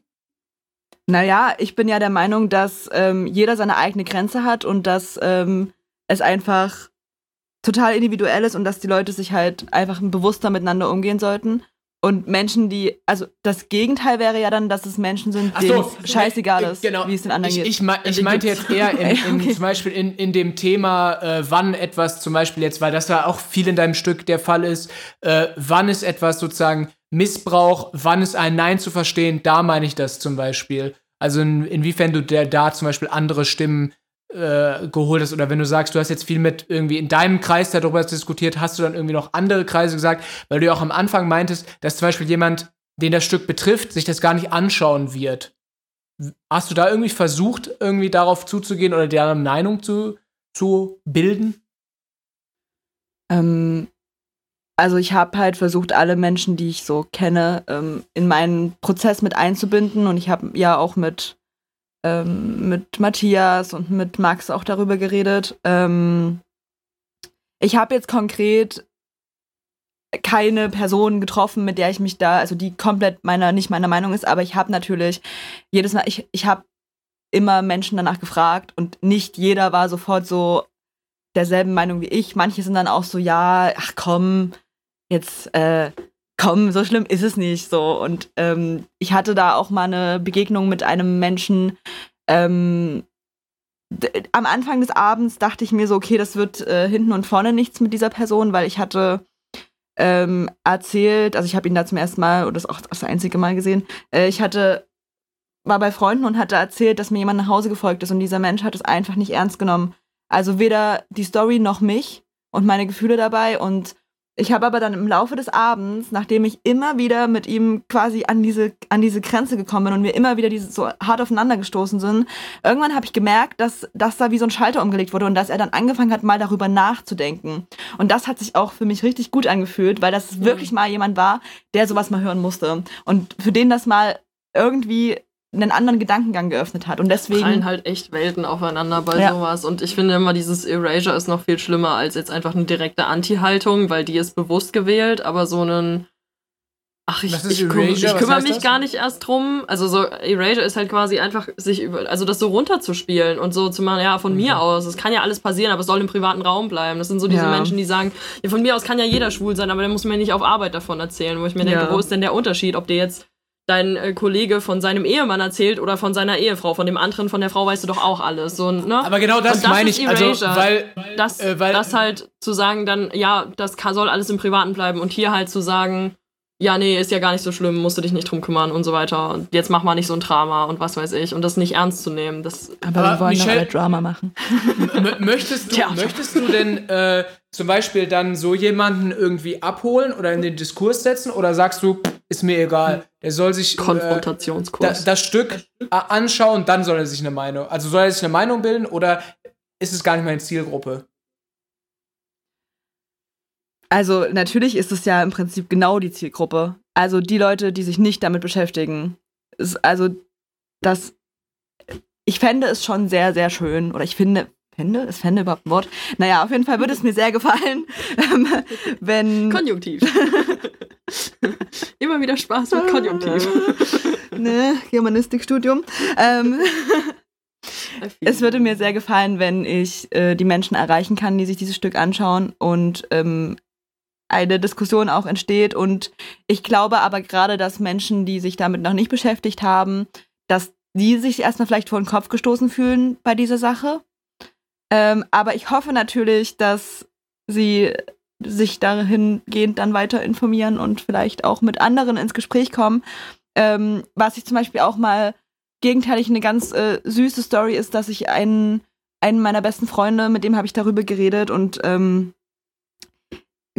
Naja, ich bin ja der Meinung, dass ähm, jeder seine eigene Grenze hat und dass ähm, es einfach total individuell ist und dass die Leute sich halt einfach bewusster miteinander umgehen sollten. Und Menschen, die, also das Gegenteil wäre ja dann, dass es Menschen sind, denen so, scheißegal ist, genau. wie es den anderen ich, geht. Ich, me ich meinte jetzt eher in, in, okay. zum Beispiel in, in dem Thema, äh, wann etwas zum Beispiel jetzt, weil das da auch viel in deinem Stück der Fall ist, äh, wann ist etwas sozusagen Missbrauch, wann ist ein Nein zu verstehen, da meine ich das zum Beispiel. Also in, inwiefern du der, da zum Beispiel andere Stimmen äh, geholt hast oder wenn du sagst, du hast jetzt viel mit irgendwie in deinem Kreis darüber diskutiert, hast du dann irgendwie noch andere Kreise gesagt, weil du ja auch am Anfang meintest, dass zum Beispiel jemand, den das Stück betrifft, sich das gar nicht anschauen wird. Hast du da irgendwie versucht, irgendwie darauf zuzugehen oder deren Meinung zu, zu bilden? Ähm, also ich habe halt versucht, alle Menschen, die ich so kenne, ähm, in meinen Prozess mit einzubinden und ich habe ja auch mit ähm, mit Matthias und mit Max auch darüber geredet. Ähm, ich habe jetzt konkret keine Person getroffen, mit der ich mich da, also die komplett meiner, nicht meiner Meinung ist, aber ich habe natürlich jedes Mal, ich, ich habe immer Menschen danach gefragt und nicht jeder war sofort so derselben Meinung wie ich. Manche sind dann auch so, ja, ach komm, jetzt, äh, komm, so schlimm ist es nicht so. Und ähm, ich hatte da auch mal eine Begegnung mit einem Menschen. Ähm, am Anfang des Abends dachte ich mir so, okay, das wird äh, hinten und vorne nichts mit dieser Person, weil ich hatte ähm, erzählt, also ich habe ihn da zum ersten Mal, oder das auch das einzige Mal gesehen, äh, ich hatte war bei Freunden und hatte erzählt, dass mir jemand nach Hause gefolgt ist und dieser Mensch hat es einfach nicht ernst genommen. Also weder die Story noch mich und meine Gefühle dabei und ich habe aber dann im Laufe des Abends, nachdem ich immer wieder mit ihm quasi an diese, an diese Grenze gekommen bin und wir immer wieder diese, so hart aufeinander gestoßen sind, irgendwann habe ich gemerkt, dass, dass da wie so ein Schalter umgelegt wurde und dass er dann angefangen hat, mal darüber nachzudenken. Und das hat sich auch für mich richtig gut angefühlt, weil das mhm. wirklich mal jemand war, der sowas mal hören musste. Und für den das mal irgendwie einen anderen Gedankengang geöffnet hat. Und deswegen. Prallen halt echt Welten aufeinander bei ja. sowas. Und ich finde immer, dieses Erasure ist noch viel schlimmer als jetzt einfach eine direkte Anti-Haltung, weil die ist bewusst gewählt, aber so einen. Ach, ich, ich, Erasure, ich kümmere mich das? gar nicht erst drum. Also so Erasure ist halt quasi einfach sich über, also das so runterzuspielen und so zu machen, ja, von mhm. mir aus. Es kann ja alles passieren, aber es soll im privaten Raum bleiben. Das sind so diese ja. Menschen, die sagen, ja, von mir aus kann ja jeder schwul sein, aber der muss mir nicht auf Arbeit davon erzählen, wo ich mir ja. denke, wo ist denn der Unterschied, ob der jetzt dein äh, Kollege von seinem Ehemann erzählt oder von seiner Ehefrau, von dem anderen, von der Frau weißt du doch auch alles. So, ne? Aber genau das, das meine ich, also, Erasure. also, weil, das, äh, weil, das halt zu sagen dann, ja, das kann, soll alles im Privaten bleiben und hier halt zu sagen, ja, nee, ist ja gar nicht so schlimm, musst du dich nicht drum kümmern und so weiter. Und jetzt mach mal nicht so ein Drama und was weiß ich. Und das nicht ernst zu nehmen. Das aber, aber wir wollen Michelle, noch Drama machen. möchtest, du, ja. möchtest du denn äh, zum Beispiel dann so jemanden irgendwie abholen oder in den Diskurs setzen? Oder sagst du, ist mir egal, der soll sich äh, Konfrontationskurs. Äh, da, das Stück anschauen, dann soll er sich eine Meinung, also soll er sich eine Meinung bilden oder ist es gar nicht meine Zielgruppe? Also natürlich ist es ja im Prinzip genau die Zielgruppe. Also die Leute, die sich nicht damit beschäftigen. also das, ich fände es schon sehr, sehr schön. Oder ich finde, fände, ist fände überhaupt ein Wort? Naja, auf jeden Fall würde es mir sehr gefallen, ähm, wenn... Konjunktiv. Immer wieder Spaß mit Konjunktiv. ne, Germanistikstudium. Ähm, es würde mir sehr gefallen, wenn ich äh, die Menschen erreichen kann, die sich dieses Stück anschauen und ähm, eine Diskussion auch entsteht. Und ich glaube aber gerade, dass Menschen, die sich damit noch nicht beschäftigt haben, dass die sich erstmal vielleicht vor den Kopf gestoßen fühlen bei dieser Sache. Ähm, aber ich hoffe natürlich, dass sie sich dahingehend dann weiter informieren und vielleicht auch mit anderen ins Gespräch kommen. Ähm, was ich zum Beispiel auch mal gegenteilig eine ganz äh, süße Story ist, dass ich einen einen meiner besten Freunde, mit dem habe ich darüber geredet und ähm,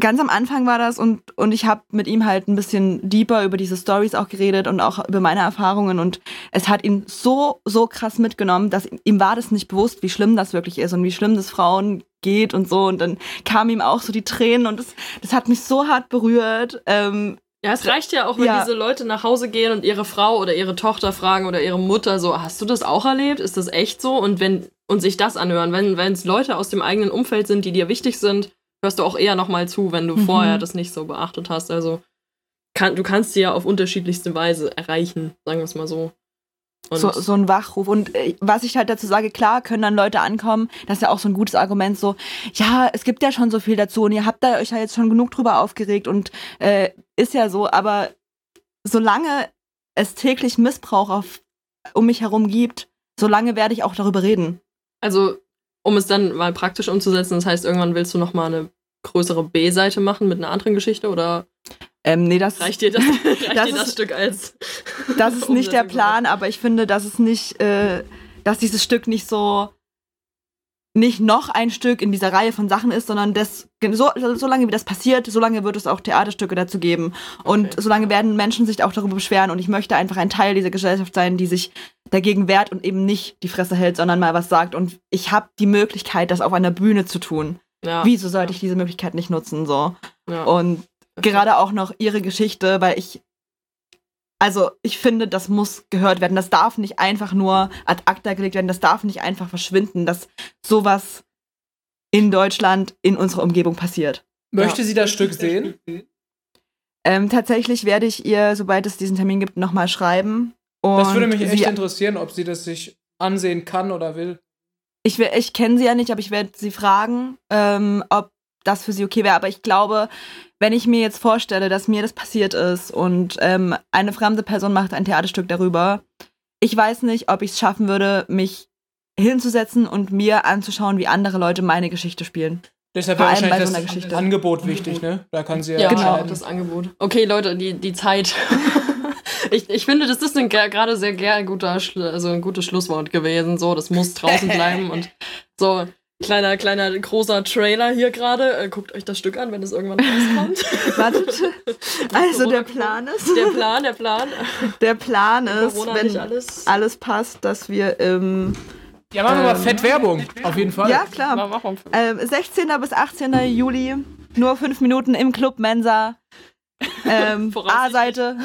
ganz am Anfang war das und, und ich habe mit ihm halt ein bisschen deeper über diese Stories auch geredet und auch über meine Erfahrungen und es hat ihn so, so krass mitgenommen, dass ihm war das nicht bewusst, wie schlimm das wirklich ist und wie schlimm das Frauen geht und so und dann kamen ihm auch so die Tränen und das, das hat mich so hart berührt. Ähm, ja, es reicht ja auch, wenn ja. diese Leute nach Hause gehen und ihre Frau oder ihre Tochter fragen oder ihre Mutter so, hast du das auch erlebt? Ist das echt so? Und wenn und sich das anhören, wenn wenn es Leute aus dem eigenen Umfeld sind, die dir wichtig sind, hörst du auch eher nochmal zu, wenn du mhm. vorher das nicht so beachtet hast. Also kann, du kannst sie ja auf unterschiedlichste Weise erreichen, sagen wir es mal so. So, so ein Wachruf. Und äh, was ich halt dazu sage, klar können dann Leute ankommen, das ist ja auch so ein gutes Argument, so, ja, es gibt ja schon so viel dazu und ihr habt da euch ja jetzt schon genug drüber aufgeregt und äh, ist ja so, aber solange es täglich Missbrauch auf, um mich herum gibt, solange werde ich auch darüber reden. Also um es dann mal praktisch umzusetzen, das heißt, irgendwann willst du noch mal eine größere B-Seite machen mit einer anderen Geschichte oder ähm, nee, das reicht dir das, reicht das, dir das ist, Stück als Das ist nicht der Plan, aber ich finde, dass es nicht, äh, dass dieses Stück nicht so nicht noch ein Stück in dieser Reihe von Sachen ist, sondern das, so, so lange wie das passiert, so lange wird es auch Theaterstücke dazu geben. Und okay. solange werden Menschen sich auch darüber beschweren und ich möchte einfach ein Teil dieser Gesellschaft sein, die sich dagegen wehrt und eben nicht die Fresse hält, sondern mal was sagt. Und ich habe die Möglichkeit, das auf einer Bühne zu tun. Ja. Wieso sollte ich diese Möglichkeit nicht nutzen? So. Ja. Und gerade auch noch ihre Geschichte, weil ich also ich finde, das muss gehört werden. Das darf nicht einfach nur ad acta gelegt werden. Das darf nicht einfach verschwinden, dass sowas in Deutschland in unserer Umgebung passiert. Möchte ja. sie das Stück sehen? Ähm, tatsächlich werde ich ihr, sobald es diesen Termin gibt, nochmal schreiben. Das würde mich echt interessieren, ob sie das sich ansehen kann oder will. Ich, ich kenne sie ja nicht, aber ich werde sie fragen, ähm, ob das für sie okay wäre. Aber ich glaube, wenn ich mir jetzt vorstelle, dass mir das passiert ist und ähm, eine fremde Person macht ein Theaterstück darüber, ich weiß nicht, ob ich es schaffen würde, mich hinzusetzen und mir anzuschauen, wie andere Leute meine Geschichte spielen. Deshalb wäre wahrscheinlich so das Geschichte. Angebot wichtig, ne? Da kann sie ja, ja genau das Angebot. Okay, Leute, die, die Zeit. ich, ich finde, das ist gerade sehr gern guter, also ein gutes Schlusswort gewesen. So, das muss draußen bleiben und so. Kleiner, kleiner, großer Trailer hier gerade. Äh, guckt euch das Stück an, wenn es irgendwann rauskommt. Wartet. Also der Plan ist. Der Plan, der Plan. Der Plan ist, wenn alles. alles passt, dass wir im. Ja, machen wir ähm, mal fett Werbung. Auf jeden Fall. Ja, klar. Ähm, 16. bis 18. Juli. Nur fünf Minuten im Club Mensa. Ähm, A-Seite.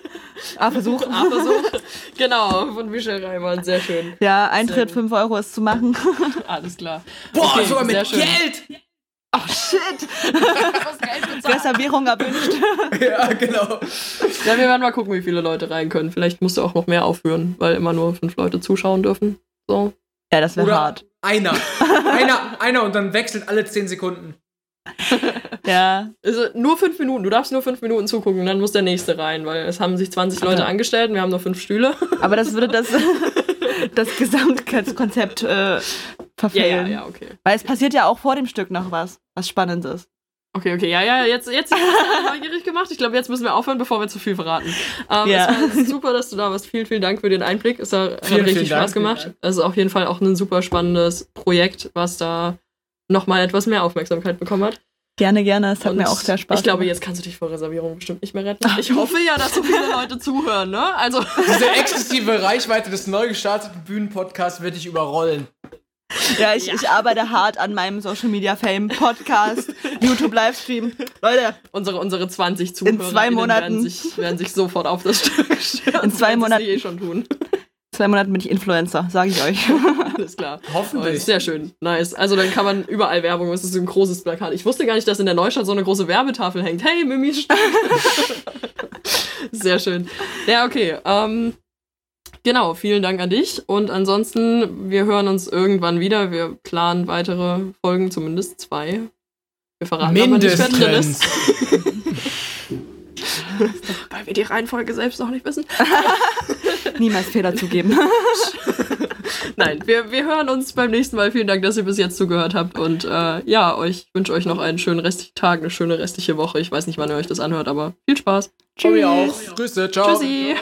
A-Versuch. A-Versuch. Genau, von Michel Reimann. Sehr schön. Ja, Eintritt 5 Euro ist zu machen. Alles klar. Boah, okay, sogar mit schön. Geld! Oh shit! Reservierung erwünscht. ja, genau. Ja, wir werden mal gucken, wie viele Leute rein können. Vielleicht musst du auch noch mehr aufführen, weil immer nur fünf Leute zuschauen dürfen. So. Ja, das wäre hart. Einer. einer. Einer und dann wechselt alle zehn Sekunden. ja. Also nur fünf Minuten. Du darfst nur fünf Minuten zugucken, dann muss der nächste rein, weil es haben sich 20 Leute okay. angestellt und wir haben nur fünf Stühle. Aber das würde das, das Gesamtkonzept äh, verfehlen. Ja, ja, ja, okay. Weil es passiert ja auch vor dem Stück noch was, was spannend ist. Okay, okay, ja, ja, jetzt, jetzt hast du neugierig gemacht. Ich glaube, jetzt müssen wir aufhören, bevor wir zu viel verraten. Ähm, ja. Es war super, dass du da warst. Vielen, vielen Dank für den Einblick. Es hat, vielen, richtig Spaß Dank, gemacht. Es ist auf jeden Fall auch ein super spannendes Projekt, was da nochmal etwas mehr Aufmerksamkeit bekommen hat. Gerne, gerne. Es hat und mir auch sehr Spaß Ich glaube, jetzt kannst du dich vor Reservierung bestimmt nicht mehr retten. Ich hoffe ja, dass so viele Leute zuhören, ne? Also. Diese exzessive Reichweite des neu gestarteten Bühnenpodcasts wird dich überrollen. Ja, ich, ja. ich arbeite hart an meinem Social Media Fame Podcast, YouTube Livestream. Leute, unsere, unsere 20 Zuhörer in zwei Monaten werden sich, werden sich sofort auf das Stück stellen. In zwei Monaten. Eh schon tun zwei Monaten bin ich Influencer, sage ich euch. Alles klar. Hoffentlich. sehr schön. Nice. Also dann kann man überall Werbung, es ist ein großes Plakat. Ich wusste gar nicht, dass in der Neustadt so eine große Werbetafel hängt. Hey, Mimi Sehr schön. Ja, okay. Ähm, genau, vielen Dank an dich. Und ansonsten, wir hören uns irgendwann wieder. Wir planen weitere Folgen, zumindest zwei. Wir verraten Mindestens. aber nicht, wer drin ist. Weil wir die Reihenfolge selbst noch nicht wissen. Niemals Fehler zugeben. Nein, wir, wir hören uns beim nächsten Mal. Vielen Dank, dass ihr bis jetzt zugehört habt. Und äh, ja, euch wünsche euch noch einen schönen restlichen Tag, eine schöne restliche Woche. Ich weiß nicht, wann ihr euch das anhört, aber viel Spaß. Tschüss. auch. Grüße, ciao. Tschüssi.